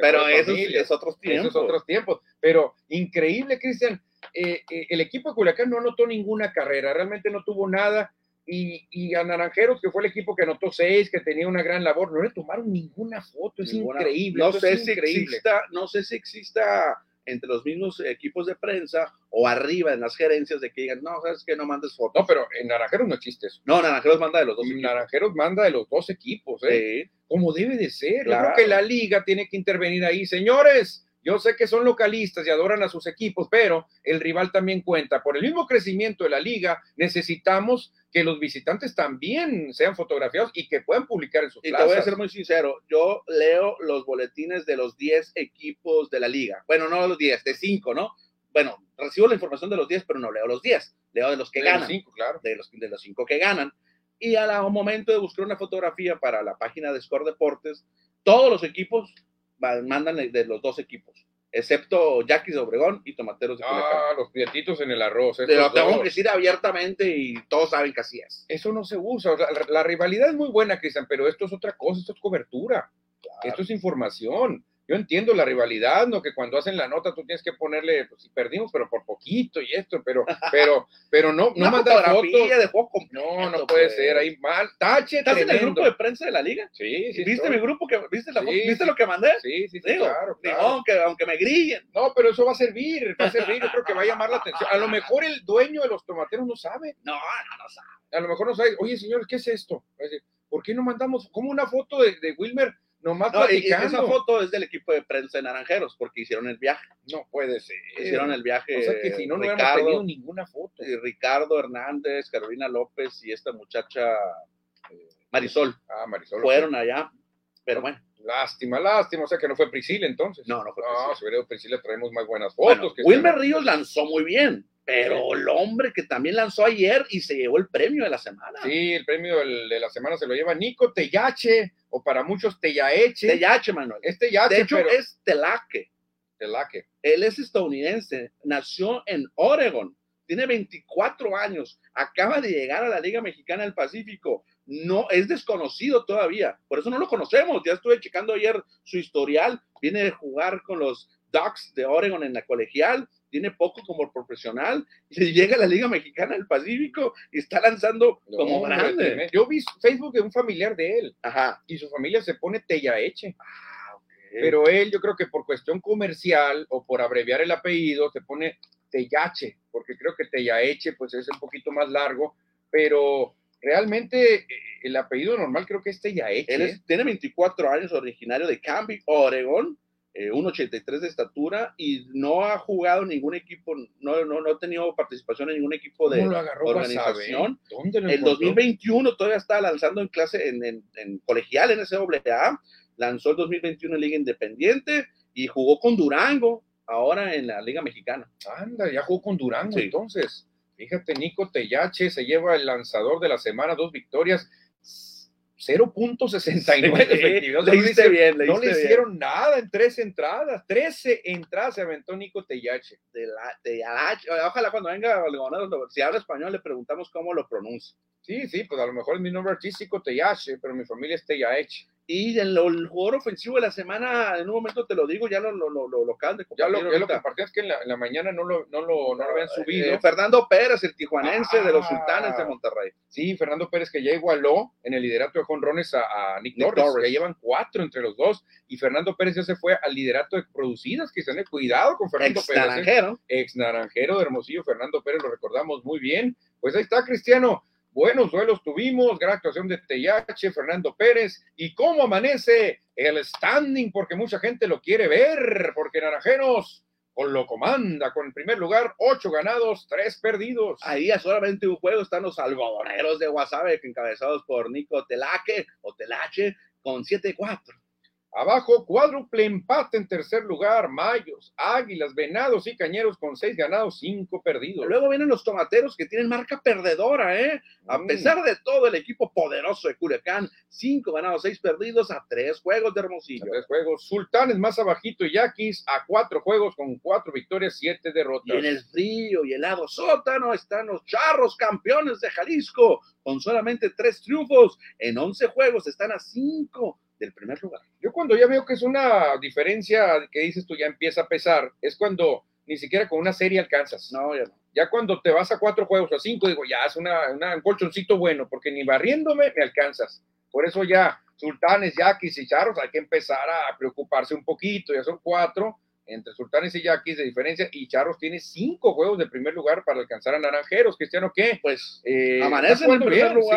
Pero esos es otros tiempos. Esos otros tiempos. Pero increíble, Cristian eh, eh, el equipo de Culiacán no anotó ninguna carrera, realmente no tuvo nada. Y, a Naranjeros, que fue el equipo que anotó seis, que tenía una gran labor, no le tomaron ninguna foto, es increíble. No sé, si Exista, no sé si exista entre los mismos equipos de prensa o arriba en las gerencias de que digan, no, sabes que no mandes fotos. No, pero en Naranjeros no existe eso. No, Naranjeros manda de los dos equipos. Naranjeros manda de los dos equipos, ¿eh? Como debe de ser. Yo creo que la liga tiene que intervenir ahí. Señores, yo sé que son localistas y adoran a sus equipos, pero el rival también cuenta. Por el mismo crecimiento de la liga, necesitamos que los visitantes también sean fotografiados y que puedan publicar en sus Y te voy a ser muy sincero, yo leo los boletines de los 10 equipos de la liga. Bueno, no los 10, de 5, ¿no? Bueno, recibo la información de los 10, pero no leo los 10. Leo de los que ganan. Cinco, claro. De los, de los 5 que ganan. Y al momento de buscar una fotografía para la página de Score Deportes, todos los equipos mandan de los dos equipos, excepto Yaquis de Obregón y Tomateros de Culiacán. Ah, los pietitos en el arroz. Te lo tengo que decir abiertamente y todos saben que así es. Eso no se usa. la, rivalidad es muy buena, Cristian, pero esto es otra cosa, esto es cobertura. Esto es información yo entiendo la rivalidad, ¿no? Que cuando hacen la nota tú tienes que ponerle, pues si perdimos, pero por poquito y esto, pero, pero, pero no, no mandar fotos. de juego No, no puede pues. ser, ahí mal, tache ¿Estás en el grupo de prensa de la liga? Sí, sí. ¿Viste mi grupo? que ¿Viste, la, ¿viste lo que mandé? Sí, sí, sí, claro, claro. aunque, aunque me grillen. No, pero eso va a servir, va a servir, yo creo que va a llamar la atención. A lo mejor el dueño de los tomateros no sabe. No, no, no sabe. A lo mejor no sabe, oye, señor, ¿qué es esto? ¿Por qué no mandamos, como una foto de, de Wilmer? Nomás no, esa foto es del equipo de prensa de Naranjeros, porque hicieron el viaje. No puede ser. Hicieron el viaje. O sea que si no, no Ricardo, hubiéramos tenido ninguna foto. Ricardo Hernández, Carolina López y esta muchacha eh, Marisol. Ah, Marisol. Fueron allá. Pero bueno. Lástima, lástima, o sea que no fue Priscila entonces. No, no fue No, Priscila. si hubiera sido Priscila traemos más buenas Bueno, fotos. que Wilmer Ríos lanzó muy bien, pero el hombre que también lanzó ayer y se llevó el premio de la semana. Sí, el premio de la semana se lo lleva Nico Tellache, o para muchos Tellaeche. Tellache, Manuel. Es Tellache, De hecho, pero es Telaque. Telaque. Él es estadounidense, nació en Oregon, tiene 24 años, acaba de llegar a la Liga Mexicana del Pacífico. No es desconocido todavía, por eso no lo conocemos. Ya estuve checando ayer su historial. Viene de jugar con los Ducks de Oregon en la colegial, tiene poco como profesional y llega a la Liga Mexicana del Pacífico y está lanzando No, como grande. Yo vi Facebook de un familiar de él Ajá. y su familia se pone Tellaeche. Ah. Pero él, yo creo que por cuestión comercial o por abreviar el apellido, se pone Tellache, porque creo que Tellaeche pues es un poquito más largo, pero realmente eh, el apellido normal creo que es Tellaeche. Él es- tiene 24 años, originario de Canby, Oregon, eh, 1,83 de estatura y no ha jugado en ningún equipo, no, no, no ha tenido participación en ningún equipo de ¿Cómo lo agarró organización. ¿Dónde lo encontró? 2021 todavía estaba lanzando en clase en, en, en colegial en NCAA, lanzó el 2021 en Liga Independiente y jugó con Durango, ahora en la Liga Mexicana. Anda, ya jugó con Durango Sí. entonces. Fíjate, Nico Tellache se lleva el lanzador de la semana, dos victorias, 0.69 de efectividad. No le bien, No le bien. hicieron nada en tres entradas. 13 entradas se aventó Nico Tellache. De la, de la- ojalá cuando venga si habla español, le preguntamos cómo lo pronuncia. Sí, sí, pues a lo mejor es mi nombre artístico Tellache, pero mi familia es Tellaeche. Y en lo- el jugador ofensivo de la semana, en un momento te lo digo, ya lo, lo, lo, lo, acaban de Ya lo, ya lo compartí, es que en la, en la mañana no lo, no lo, no lo habían subido. Eh, Fernando Pérez, el tijuanense de los Ah. sultanes de Monterrey. Sí, Fernando Pérez que ya igualó en el liderato de jonrones a, a Nick, Nick Torres, llevan cuatro entre los dos, y Fernando Pérez ya se fue al liderato de producidas, que tiene cuidado con Fernando Ex Pérez. ¿eh? naranjero. ex naranjero de Hermosillo, Fernando Pérez, lo recordamos muy bien. Pues ahí está, Cristiano. Buenos duelos tuvimos, gran actuación de Tellache, Fernando Pérez. ¿Y cómo amanece el standing? Porque mucha gente lo quiere ver, porque Naranjeros con lo comanda, con el primer lugar, ocho ganados, tres perdidos. Ahí a solamente un juego están los algodoneros de Guasave, encabezados por Nico Telaque o Telache, con 7-4. Abajo, cuádruple empate en tercer lugar, Mayos, Águilas, Venados y Cañeros con seis ganados, cinco perdidos. Luego vienen los tomateros que tienen marca perdedora, ¿eh? A Mm. pesar de todo, el equipo poderoso de Culiacán, cinco ganados, seis perdidos a tres juegos de a Hermosillo. tres juegos. Sultanes más abajito y Yaquis a cuatro juegos con cuatro victorias, siete derrotas. Y en el frío y helado sótano están los charros campeones de Jalisco, con solamente tres triunfos. En 11 juegos están a cinco del primer lugar. Yo cuando ya veo que es una diferencia que dices tú ya empieza a pesar, es cuando ni siquiera con una serie alcanzas. No, ya no. Ya cuando te vas a cuatro juegos o a cinco, digo, ya es una, una- un colchoncito bueno, porque ni barriéndome me alcanzas. Por eso ya Sultanes, Yaquis y Charros hay que empezar a preocuparse un poquito, ya son cuatro entre Sultanes y Yaquis de diferencia, y Charros tiene cinco juegos de primer lugar para alcanzar a Naranjeros. Cristiano, ¿qué? Pues Eh, amanece en el primer bien, sí.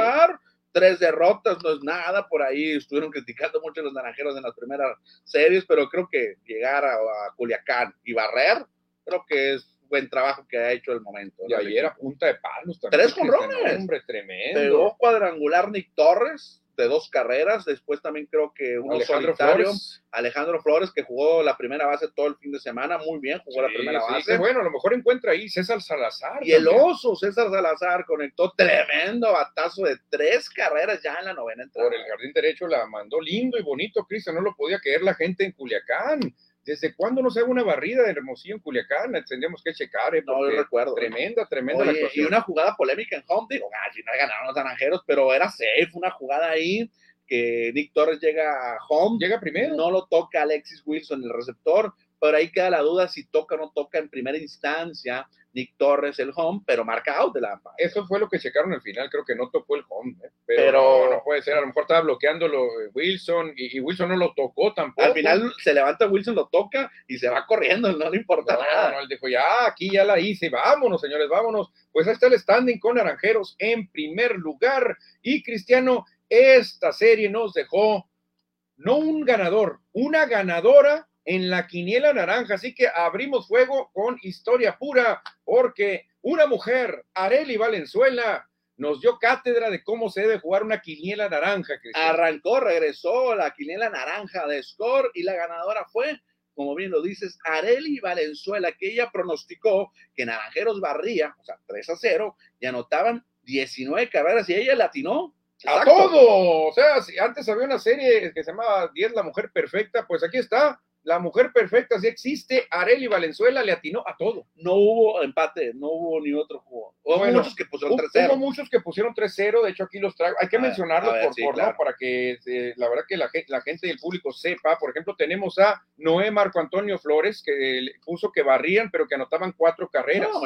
Tres derrotas, no es nada. Por ahí estuvieron criticando mucho los naranjeros en las primeras series, pero creo que llegar a, a Culiacán y barrer, creo que es buen trabajo que ha hecho el momento. Y ayer a punta de palos también. Tres jonrones. Hombre, tremendo. Pegó cuadrangular Nick Torres de dos carreras, después también creo que uno Alejandro solitario, Flores. Alejandro Flores, que jugó la primera base todo el fin de semana, muy bien, jugó la primera sí, base. bueno, a lo mejor encuentra ahí César Salazar. Y el oso, César Salazar, conectó tremendo batazo de tres carreras ya en la novena entrada. Por el jardín derecho la mandó lindo y bonito, Cristian. No lo podía creer la gente en Culiacán. ¿Desde cuándo no se hace una barrida de Hermosillo en Culiacán? Tendríamos que checar, ¿eh? No, yo recuerdo. Tremenda, tremenda la Oye, y actuación. una jugada polémica en home, digo, al final ganaron los naranjeros, pero era safe, una jugada ahí que Nick Torres llega a home, Llega primero. no lo toca Alexis Wilson, el receptor, pero ahí queda la duda si toca o no toca en primera instancia Nick Torres el home, pero marca out de la. Eso fue lo que checaron al final. Creo que no tocó el home. ¿eh? Pero, Pero- no, no puede ser. A lo mejor estaba bloqueándolo eh, Wilson y, y Wilson no lo tocó tampoco. Al final se levanta Wilson, lo toca y se va corriendo, no le importa No, nada. no, él dijo, ya, aquí ya la hice, vámonos, señores, vámonos. Pues ahí está el standing con Naranjeros en primer lugar. Y Cristiano, esta serie nos dejó no un ganador, una ganadora en la quiniela naranja. Así que abrimos fuego con historia pura, porque una mujer, Areli Valenzuela, nos dio cátedra de cómo se debe jugar una quiniela naranja. Cristian. Arrancó, regresó la quiniela naranja de Score y la ganadora fue, como bien lo dices, Areli Valenzuela, que ella pronosticó que Naranjeros barría, o sea, 3 a 0, y anotaban 19 carreras y ella latinó. A todo. O sea, si antes había una serie que se llamaba 10 la mujer perfecta, pues aquí está la mujer perfecta sí existe, Areli Valenzuela le atinó a todo. No hubo empate, no hubo ni otro juego. Hubo muchos que pusieron 3-0. Hubo muchos que pusieron 3-0, de hecho aquí los traigo. Hay que mencionarlos por, por para que eh, la verdad que la, la, gente y el público sepa. Por ejemplo, tenemos a Noé Marco Antonio Flores, que puso que barrían, pero que anotaban cuatro carreras. No.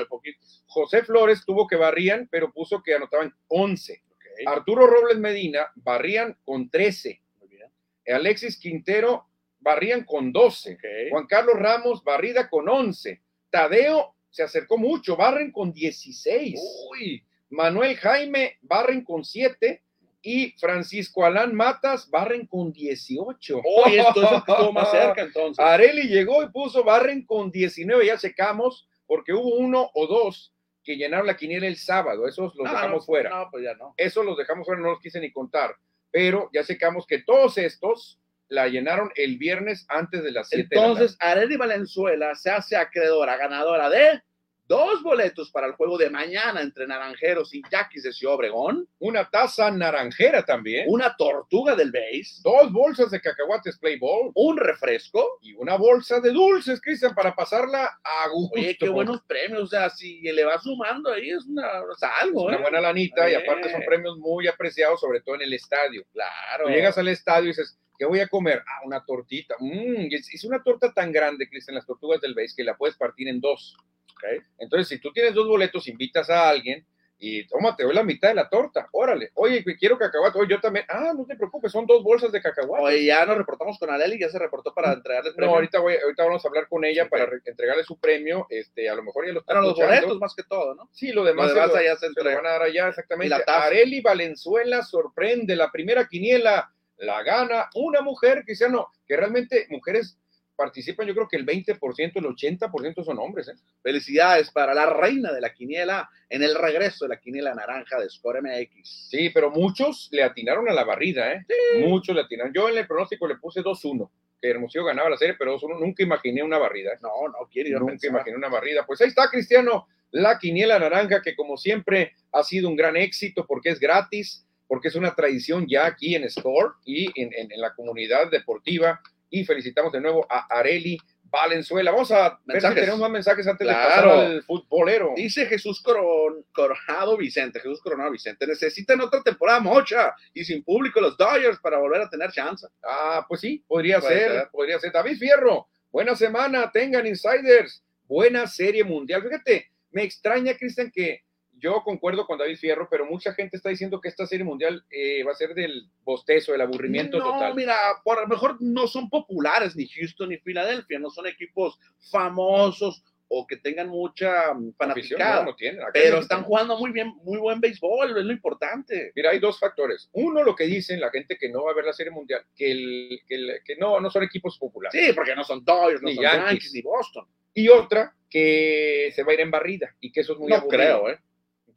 José Flores tuvo que barrían, pero puso que anotaban 11. Arturo Robles Medina barrían con 13. Muy bien. Alexis Quintero barrían con 12. Juan Carlos Ramos, barrida con 11. Tadeo se acercó mucho, barren con 16. Uy. Manuel Jaime, barren con 7. Y Francisco Alán Matas, barren con 18. Uy, esto estuvo más cerca entonces. Areli llegó y puso barren con 19. Ya secamos porque hubo uno o dos que llenaron la quiniela el sábado. Esos los dejamos fuera. No, pues ya no. Esos los dejamos fuera, no los quise ni contar. Pero ya secamos que todos estos la llenaron el viernes antes de las 7 Entonces, Areli Valenzuela se hace acreedora, ganadora de dos boletos para el juego de mañana entre Naranjeros y Yaquis de Ciudad Obregón. Una taza naranjera también. Una tortuga del base. Dos bolsas de cacahuates Playboy. Un refresco. Y una bolsa de dulces, Cristian, para pasarla a gusto. Oye, qué buenos premios. O sea, si le va sumando ahí es una, o sea, algo. una ¿eh? buena lanita y aparte son premios muy apreciados, sobre todo en el estadio. Claro. llegas al estadio y dices, ¿Qué voy a comer? Ah, una tortita. Mm, es, una torta tan grande, Cristian, las tortugas del base, que la puedes partir en dos. ¿okay? Entonces, si tú tienes dos boletos, invitas a alguien y tómate hoy la mitad de la torta. Órale. Oye, quiero cacahuate. Oye, yo también. Ah, no te preocupes, son dos bolsas de cacahuate. Oye, ya nos reportamos con Aleli, ya se reportó para entregarle el premio. No, ahorita, voy, ahorita vamos a hablar con ella para entregarle su premio. Este, a lo mejor ya lo Pero los boletos más que todo, ¿no? Sí, lo demás, lo se, ya se, se lo van a dar allá, exactamente. Areli Valenzuela sorprende la primera quiniela la gana una mujer, Cristiano, que realmente mujeres participan, yo creo que el 20%, el 80% son hombres. ¿eh? Felicidades para la reina de la quiniela en el regreso de la quiniela naranja de Score MX. Sí, pero muchos le atinaron a la barrida, ¿eh? Muchos le atinaron. Yo en el pronóstico le puse 2-1, que Hermosillo ganaba la serie, pero 2-1 nunca imaginé una barrida. ¿eh? No, no quiero Nunca imaginé una barrida. Pues ahí está, Cristiano, la quiniela naranja, que como siempre ha sido un gran éxito porque es gratis porque es una tradición ya aquí en Score y en, la comunidad deportiva. Y felicitamos de nuevo a Areli Valenzuela. Vamos a ver si tenemos más mensajes antes de pasar al futbolero. Dice Jesús Coronado Vicente, Jesús Coronado Vicente, necesitan otra temporada mocha y sin público los Dodgers para volver a tener chance. Ah, pues sí, podría ser, podría ser. David Fierro, buena semana, tengan insiders, buena serie mundial. Fíjate, me extraña, Cristian, que yo concuerdo con David Fierro, pero mucha gente está diciendo que esta serie mundial eh, va a ser del bostezo, del aburrimiento total. No, mira, por lo mejor no son populares ni Houston ni Filadelfia, no son equipos famosos o que tengan mucha mm, fanaticada, no, pero están jugando muy bien, muy buen béisbol, es lo importante. Mira, hay dos factores. Uno, lo que dicen la gente que no va a ver la serie mundial, que, el, que, no, no son equipos populares. Sí, porque no son Dodgers, ni Yankees, ni Boston. Y otra, que se va a ir en barrida y que eso es muy no creo, ¿eh?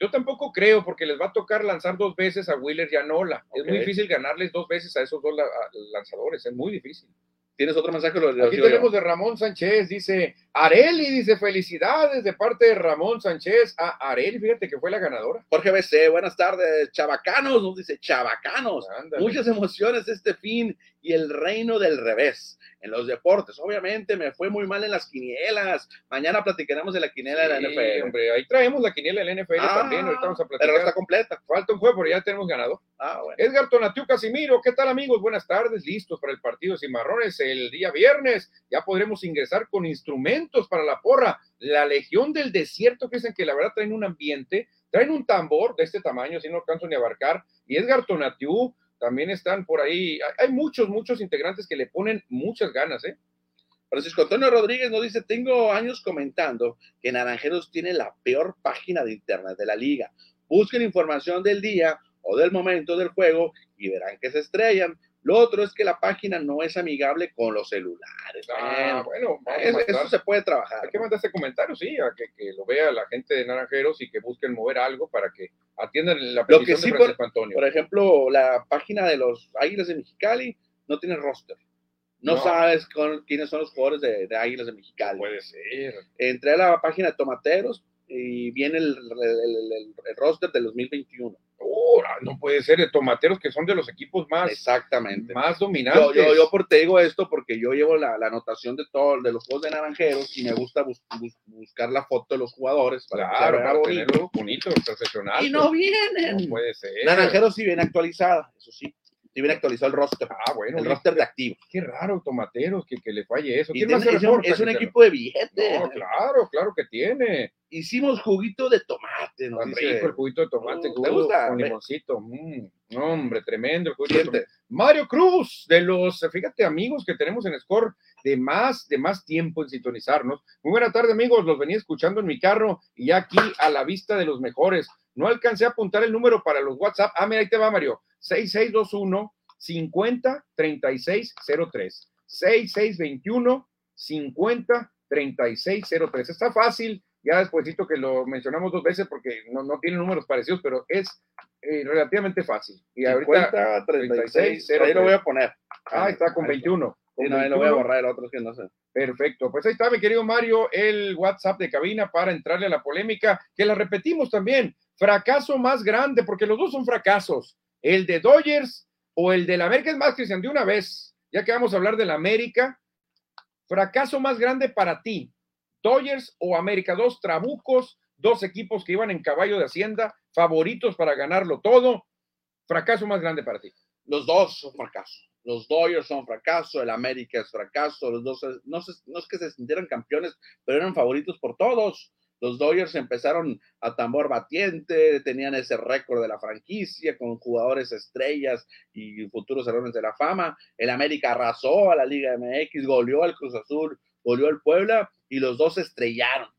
Yo tampoco creo, porque les va a tocar lanzar dos veces a Wheeler y a Nola. Es muy difícil ganarles dos veces a esos dos lanzadores, es muy difícil. ¿Tienes otro mensaje? Aquí tenemos de Ramón Sánchez, dice Areli, dice felicidades de parte de Ramón Sánchez a Areli, fíjate que fue la ganadora. Jorge BC, buenas tardes, chavacanos, nos dice chavacanos, muchas emociones este fin y el reino del revés en los deportes. Obviamente me fue muy mal en las quinielas. Mañana platicaremos de la quiniela de la NFL. Hombre, ahí traemos la quiniela de la NFL ah, también. Ahorita vamos a platicar. Pero está completa. Falta un juego, pero ya tenemos ganado. Ah, bueno. Edgar Tonatiu Casimiro, ¿qué tal amigos? Buenas tardes, listos para el partido de Cimarrones el día viernes. Ya podremos ingresar con instrumentos para la porra. La Legión del Desierto, que dicen que la verdad traen un ambiente, traen un tambor de este tamaño, así no alcanzo ni abarcar. Y Edgar Tonatiu también están por ahí. Hay muchos, muchos integrantes que le ponen muchas ganas, ¿eh? Francisco Antonio Rodríguez nos dice, tengo años comentando que Naranjeros tiene la peor página de internet de la liga. Busquen información del día o del momento del juego y verán que se estrellan. Lo otro es que la página no es amigable con los celulares. Ah, bueno, vamos Es- eso se puede trabajar. Hay que mandar ese comentario, sí, a que, que lo vea la gente de Naranjeros y que busquen mover algo para que atiendan la Lo que petición sí de por- Francisco Antonio. Por ejemplo, la página de los Águilas de Mexicali no tiene roster. No, No. sabes con- quiénes son los jugadores de, de Águilas de Mexicali. Puede ser. Entré a la página de Tomateros y viene el, el- el- el- el roster del 2021. Oh, no puede ser de tomateros que son de los equipos más, Exactamente. más dominantes. yo, yo por, te digo esto porque yo llevo la, la anotación de todos de los juegos de naranjeros y me gusta bus- bus- buscar la foto de los jugadores para claro, para bonito. tenerlos bonitos, profesionales. Y no vienen. No puede ser. Naranjeros sí viene actualizada, eso sí. Sí viene actualizado el roster. Ah, bueno, el roster de activos. qué raro, tomateros, que, que le falle eso. Y ¿Quién tiene- más se es, un, es un equipo de billete. No, claro, claro que tiene. Hicimos juguito de tomate. Dice. rico el juguito de tomate ¿te hubo gusta? con limoncito. Mm, no, hombre, tremendo el juguito de Siente. tomate. Mario Cruz, de los, fíjate, amigos que tenemos en Score de más, de más tiempo en sintonizarnos. Muy buena tarde, amigos. Los venía escuchando en mi carro y ya aquí a la vista de los mejores. No alcancé a apuntar el número para los WhatsApp. Ah, mira, ahí te va, Mario. 6621 50 36 03. 6621 50 36 03. Está fácil, ya despuesito que lo mencionamos dos veces porque no, no tiene números parecidos, pero es eh, relativamente fácil. Y ahorita, 50, 36, 36, ahí lo voy a poner. ah, está con Ahí 21. Con Sí, no, ahí lo voy a 21. borrar, el otro es que no sé. Perfecto, pues ahí está mi querido Mario, el WhatsApp de cabina para entrarle a la polémica, que la repetimos también, fracaso más grande, porque los dos son fracasos, el de Dodgers o el de la América, es más, Cristian, de una vez, ya que vamos a hablar de la América, fracaso más grande para ti, Dodgers o América, dos trabucos, dos equipos que iban en caballo de Hacienda, favoritos para ganarlo todo, fracaso más grande para ti. Los dos son fracasos. Los Dodgers son fracaso, el América es fracaso. Los dos no es que se sintieran campeones, pero eran favoritos por todos. Los Dodgers empezaron a tambor batiente, tenían ese récord de la franquicia con jugadores estrellas y futuros salones de la fama. El América arrasó a la Liga MX, goleó al Cruz Azul, goleó al Puebla y los dos estrellaron.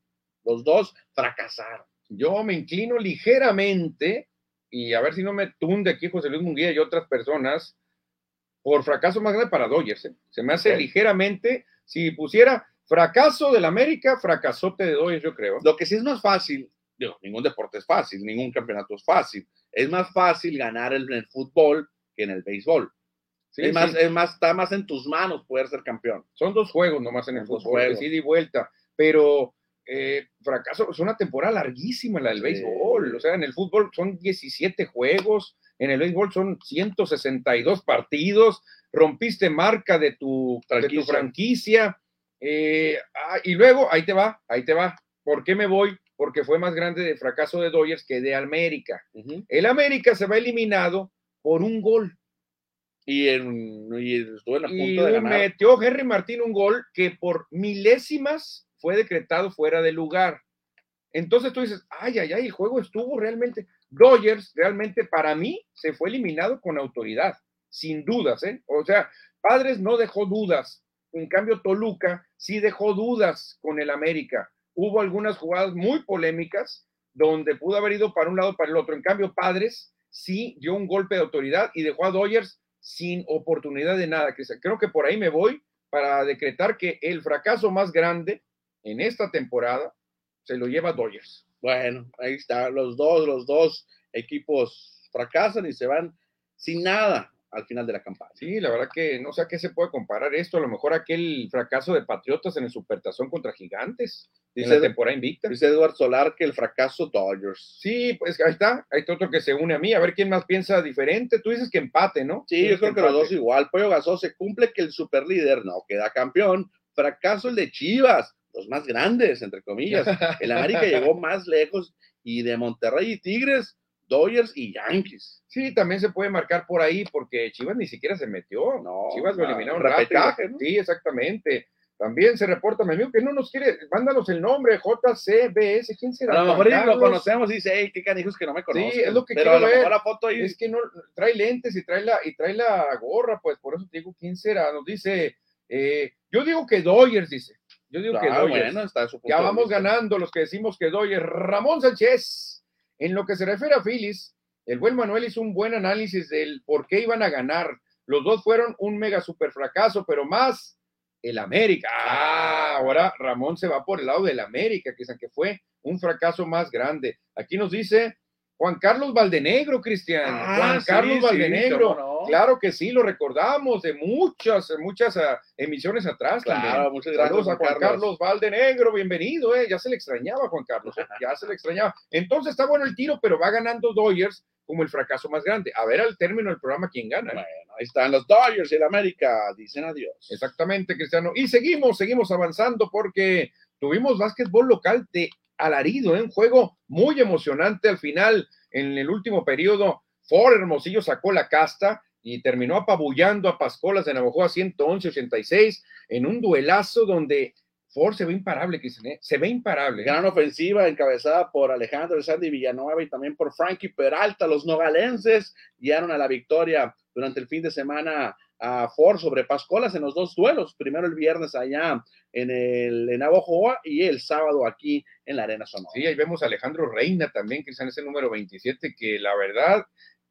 Los dos fracasaron. Yo me inclino ligeramente, y a ver si no me tunde aquí José Luis Munguía y otras personas, por fracaso más grande para Dodgers. ¿eh? Se me hace ligeramente, si pusiera fracaso del América, fracasote de Dodgers, yo creo. Lo que sí es más fácil, digo, ningún deporte es fácil, ningún campeonato es fácil. Es más fácil ganar en el fútbol que en el béisbol. Sí, es, más, sí. es más, está más en tus manos poder ser campeón. Son dos juegos nomás en el Dos fútbol, juegos. ida y vuelta, pero eh, fracaso, es una temporada larguísima la del Sí. béisbol, o sea, en el fútbol son 17 juegos, en el béisbol son 162 partidos, rompiste marca de tu de tu Franquicia. eh, ah, y luego, ahí te va, ahí te va, ¿por qué me voy? Porque fue más grande de fracaso de Dodgers que de América. El América se va eliminado por un gol. Y, en, y estuvo en a y punto de ganar. metió Henry Martín un gol que por milésimas fue decretado fuera de lugar. Entonces tú dices, ay, ay, ay, el juego estuvo realmente. Dodgers realmente para mí se fue eliminado con autoridad, sin dudas, ¿eh? O sea, Padres no dejó dudas. En cambio, Toluca sí dejó dudas con el América. Hubo algunas jugadas muy polémicas donde pudo haber ido para un lado o para el otro. En cambio, Padres sí dio un golpe de autoridad y dejó a Dodgers sin oportunidad de nada. Cristian. Creo que por ahí me voy para decretar que el fracaso más grande en esta temporada se lo lleva Dodgers. Bueno, ahí está. Los dos, los dos equipos fracasan y se van sin nada al final de la campaña. Sí, la verdad que no sé a qué se puede comparar esto. A lo mejor aquel fracaso de Patriotas en el Supertazón contra Gigantes en Dice, la temporada invicta. dice Edward Solar que el fracaso Dodgers. Sí, pues ahí está. Hay otro que se une a mí. A ver quién más piensa diferente. Tú dices que empate, ¿no? Sí, yo creo que los empate. dos igual. Pollo Gasó se cumple que el superlíder no queda campeón. Fracaso el de Chivas, los más grandes, entre comillas. El América llegó más lejos y de Monterrey y Tigres, Dodgers y Yankees. Sí, también se puede marcar por ahí porque Chivas ni siquiera se metió. No, Chivas lo eliminaron rápido. ¿no? Sí, exactamente. También se reporta, mi amigo, que no nos quiere, mándanos el nombre, JCBS, ¿quién será? A lo mejor lo conocemos y dice, hey, qué canijos que no me conocen. es lo que Pero quiero a lo ver. la foto Es que no trae lentes y trae la y trae la gorra, pues por eso te digo quién será. Nos dice, eh, yo digo que Dodgers, dice. Yo digo que Ah, Dodgers. bueno, está su punto ya vamos ganando los que decimos que Dodgers. Ramón Sánchez, en lo que se refiere a Phillies, el buen Manuel hizo un buen análisis del por qué iban a ganar. Los dos fueron un mega super fracaso, pero más el América. Ah, ahora Ramón se va por el lado del América, que que fue un fracaso más grande. Aquí nos dice Juan Carlos Valdenegro, Cristian. Ah, Juan Carlos sí, Valdenegro. no. Claro que sí, lo recordamos de muchas, muchas ah, emisiones atrás. Claro, también. muchas gracias, Saludos a Juan Juan Carlos. Valdenegro, bienvenido, eh. Ya se le extrañaba, Juan Carlos. Ya se le extrañaba. Entonces está bueno el tiro, pero va ganando Dodgers como el fracaso más grande. A ver al término del programa quién gana. Bueno, ahí están los Dodgers y el América, dicen adiós. Exactamente, Cristiano. Y seguimos, seguimos avanzando porque tuvimos básquetbol local de alarido, ¿eh? un juego muy emocionante al final, en el último periodo. Ford Hermosillo sacó la casta y terminó apabullando a Pascolas de Navajo a 111-86 en un duelazo donde Ford se ve imparable, ¿eh? se ve imparable. Gran ofensiva encabezada por Alejandro Sandy Villanueva y también por Frankie Peralta. Los nogalenses guiaron a la victoria durante el fin de semana a Ford sobre Pascolas en los dos duelos. Primero el viernes allá en el en Navojoa y el sábado aquí en la Arena Sonora. Sí, ahí vemos a Alejandro Reina también, Cristian, ese número 27, que la verdad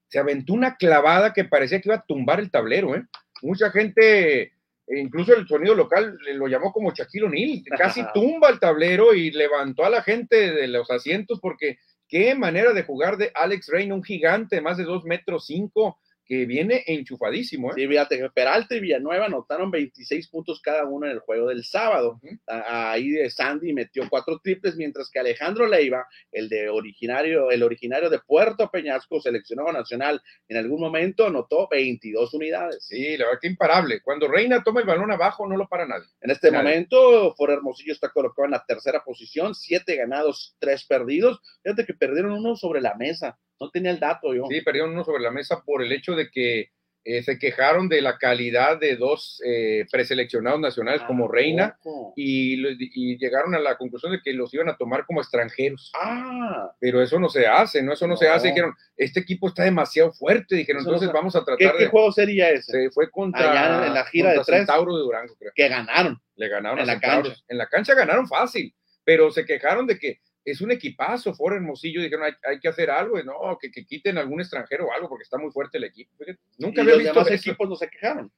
se aventó una clavada que parecía que iba a tumbar el tablero, ¿eh? Mucha gente, e incluso el sonido local lo llamó como Shaquille O'Neal, casi tumba el tablero y levantó a la gente de los asientos porque qué manera de jugar de Alex Reina, un gigante de más de dos metros cinco, que viene enchufadísimo, ¿eh? Sí, fíjate Peralta y Villanueva anotaron 26 puntos cada uno en el juego del sábado. Ujú. A- Ahí de Sandy metió cuatro triples, mientras que Alejandro Leiva, el de originario, el originario de Puerto Peñasco, seleccionado nacional, en algún momento anotó 22 unidades. Sí, la verdad que imparable. Cuando Reina toma el balón abajo, no lo para nadie. En este Nadie. momento, For Hermosillo está colocado en la tercera posición, siete ganados, tres perdidos. Fíjate que perdieron uno sobre la mesa. No tenía el dato yo. Sí, perdieron uno sobre la mesa por el hecho de que eh, se quejaron de la calidad de dos eh, preseleccionados nacionales como Ah, Reina poco. y, y llegaron a la conclusión de que los iban a tomar como extranjeros. Ah, Pero eso no se hace, ¿no? Eso no, se hace. Dijeron, este equipo está demasiado fuerte. Dijeron, Eso entonces vamos a ¿qué, tratar qué de. juego sería ese? Se fue contra, Allá en la gira de tres. Centauro de Durango, creo. Que ganaron. Le ganaron En a la Centauros. cancha. En la cancha ganaron fácil, pero se quejaron de que es un equipazo, Ford Hermosillo, dijeron hay, hay que hacer algo, y no, que, que quiten algún extranjero o algo, porque está muy fuerte el equipo. Nunca y había los visto demás equipos no se quejaron.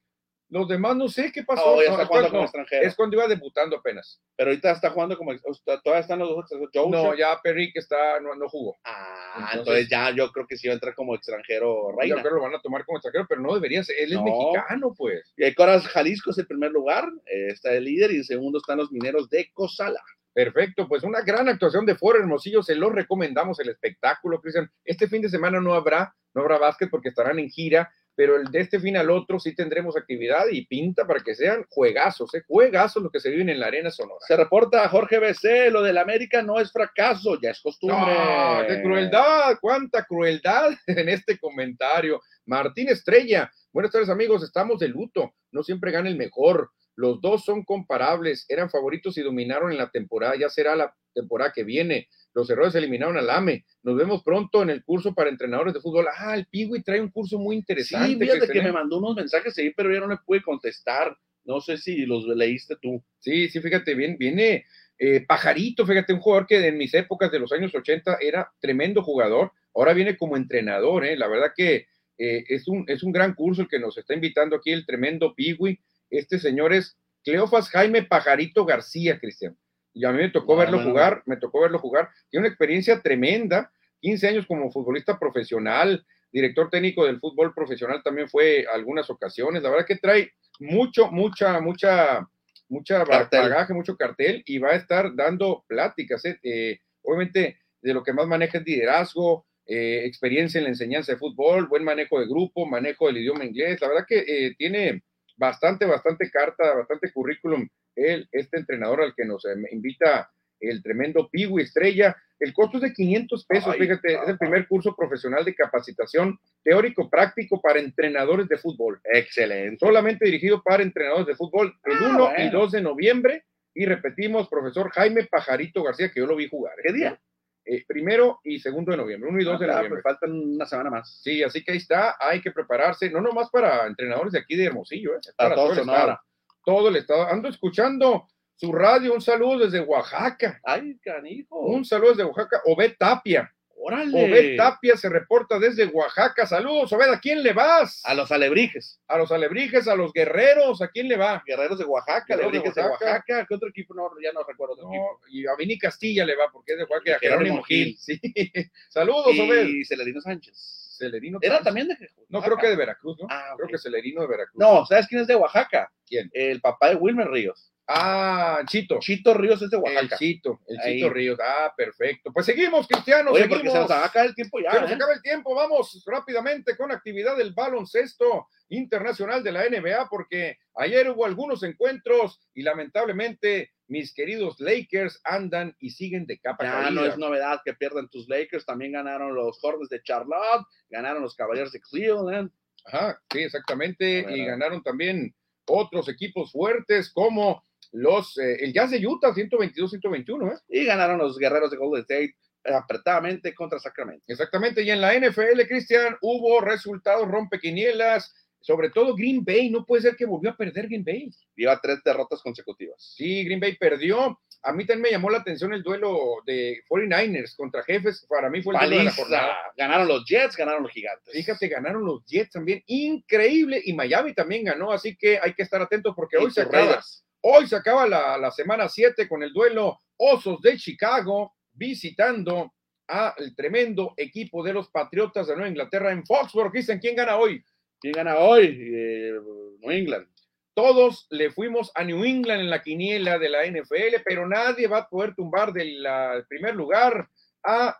Los demás no sé qué pasó. Oh, ya No, está es jugando cuando- como no, extranjero. es cuando iba debutando apenas. Pero ahorita está jugando como. Todavía están los dos extranjeros. No, ya Perry que está, no, no jugó. Ah, Entonces- entonces, ya yo creo que sí va a entrar como extranjero Yo Reina. creo que lo van a tomar como extranjero, pero no debería ser. Él es No. mexicano, pues. Y el Coras Jalisco es el primer lugar, eh, está el líder y en segundo están los mineros de Cozala. Perfecto, pues una gran actuación de Ford Hermosillo, se lo recomendamos el espectáculo, Cristian. Este fin de semana no habrá, no habrá básquet porque estarán en gira, pero el de este fin al otro sí tendremos actividad y pinta para que sean juegazos, ¿eh? juegazos los que se viven en la arena sonora. Se reporta Jorge BC, lo del América no es fracaso, ya es costumbre. ¡Ah, ¡Qué crueldad! ¡Cuánta crueldad en este comentario! Martín Estrella, buenas tardes amigos, estamos de luto, no siempre gana el mejor, los dos son comparables, eran favoritos y dominaron en la temporada, ya será la temporada que viene, los errores eliminaron al AME, nos vemos pronto en el curso para entrenadores de fútbol, ah, el Piwi trae un curso muy interesante. Sí, fíjate que Cristian, me mandó unos mensajes ahí, pero yo no le pude contestar. No sé si los leíste tú. Sí, sí, fíjate bien, viene eh, Pajarito, fíjate, un jugador que en mis épocas de los años 80 era tremendo jugador, ahora viene como entrenador, ¿eh? la verdad que eh, es, un, es un gran curso el que nos está invitando aquí el tremendo Piwi, este señor es Cleofas Jaime Pajarito García, Cristian, y a mí me tocó No, verlo no, no. jugar, me tocó verlo jugar, tiene una experiencia tremenda, 15 años como futbolista profesional, director técnico del fútbol profesional también fue algunas ocasiones, la verdad que trae mucho, mucha, mucha, mucha Cartel. bagaje, mucho cartel y va a estar dando pláticas. ¿eh? Eh, obviamente, de lo que más maneja es liderazgo, eh, experiencia en la enseñanza de fútbol, buen manejo de grupo, manejo del idioma inglés. La verdad que tiene bastante, bastante carta, bastante currículum él, este entrenador al que nos eh, invita el tremendo Piwi Estrella. El costo es de 500 pesos, Ay, fíjate, es el primer curso profesional de capacitación teórico-práctico para entrenadores de fútbol Excelente. solamente dirigido para entrenadores de fútbol el Ah, 1 y bueno. 2 de noviembre. Y repetimos, profesor Jaime Pajarito García, que yo lo vi jugar. ¿eh? ¿Qué día? Eh, primero y segundo de noviembre, 1 y 2 de Ah, noviembre. pues faltan una semana más. Sí, así que ahí está, hay que prepararse, no nomás para entrenadores de aquí de Hermosillo, ¿eh? Para todo todo el estado. Todo el estado. Ando escuchando su radio, un saludo desde Oaxaca. Ay, canijo. Un saludo desde Oaxaca, Obed Tapia. Órale. Obed Tapia se reporta desde Oaxaca. Saludos, Obed. ¿A quién le vas? A los alebrijes. A los alebrijes, a los guerreros. ¿A quién le va? Guerreros de Oaxaca, Guerreros de alebrijes de Oaxaca. Oaxaca. ¿Qué otro equipo? No, ya no recuerdo otro equipo. No, y a Vini Castilla le va porque es de Oaxaca. y a Jerónimo Jerónimo Gil. Sí. Saludos, Obed. Y Celerino Sánchez. Celerino. Era Sánchez. también de No, Oaxaca. creo que de Veracruz, ¿no? Ah, Creo que Celerino de Veracruz. No, ¿sabes quién es de Oaxaca? ¿Quién? El papá de Wilmer Ríos. Ah, Chito. Chito Ríos es de El Oaxaca. Chito, el Ahí. Chito Ríos. Ah, perfecto. Pues seguimos, Cristiano. Oye, porque seguimos. se nos va a acabar el tiempo ya. Se nos ¿eh? acaba el tiempo, vamos rápidamente con actividad del baloncesto internacional de la NBA, porque ayer hubo algunos encuentros y lamentablemente mis queridos Lakers andan y siguen de capa Ya caída. no es novedad que pierdan tus Lakers. También ganaron los Hornets de Charlotte, ganaron los Caballeros de Cleveland. Ajá, sí, exactamente. Y ganaron también otros equipos fuertes como los eh, el Jazz de Utah 122-121, ¿eh? Y ganaron los Guerreros de Golden State apretadamente contra Sacramento. Exactamente. Y en la NFL, Cristian, hubo resultados rompequinielas, sobre todo Green Bay. No puede ser que volvió a perder Green Bay. Lleva tres derrotas consecutivas. Sí, Green Bay perdió. A mí también me llamó la atención el duelo de 49ers contra Jefes. Para mí fue el duelo de la jornada. Ganaron los Jets, ganaron los Gigantes. Fíjate, ganaron los Jets también. Increíble. Y Miami también ganó. Así que hay que estar atentos porque Y hoy se acaba. Hoy se acaba la, la semana 7 con el duelo Osos de Chicago visitando al tremendo equipo de los Patriotas de Nueva Inglaterra en Foxborough. Cristian, ¿quién gana hoy? ¿Quién gana hoy? Eh, New England. Todos le fuimos a New England en la quiniela de la NFL, pero nadie va a poder tumbar del primer lugar a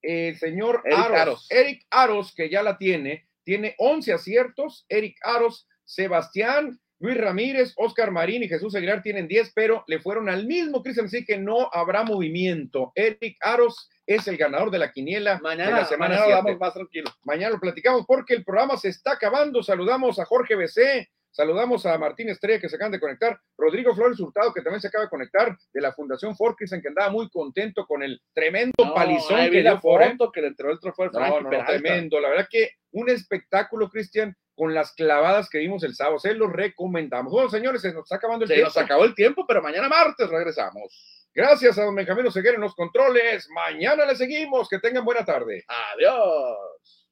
el señor Eric Aros. Aros. Eric Aros, que ya la tiene, tiene 11 aciertos. Eric Aros, Sebastián, Luis Ramírez, Oscar Marín y Jesús Aguilar tienen 10, pero le fueron al mismo Cristian, así que no habrá movimiento. Eric Aros es el ganador de la quiniela de Mañana, la semana mañana 7 vamos más tranquilo. mañana lo platicamos porque el programa se está acabando. Saludamos a Jorge BC, saludamos a Martín Estrella que se acaban de conectar, Rodrigo Flores Hurtado que también se acaba de conectar de la Fundación Forkison que andaba muy contento con el tremendo palizón que dio Ford, ¿eh? que le entregó el trofeo No, no, tremendo. La verdad que un espectáculo, Cristian, con las clavadas que vimos el sábado. Se los recomendamos. Bueno, señores, se nos está acabando el Se tiempo. nos acabó el tiempo, pero mañana martes regresamos. Gracias a don Benjamín Oseguera en los controles. Mañana le seguimos. Que tengan buena tarde. Adiós.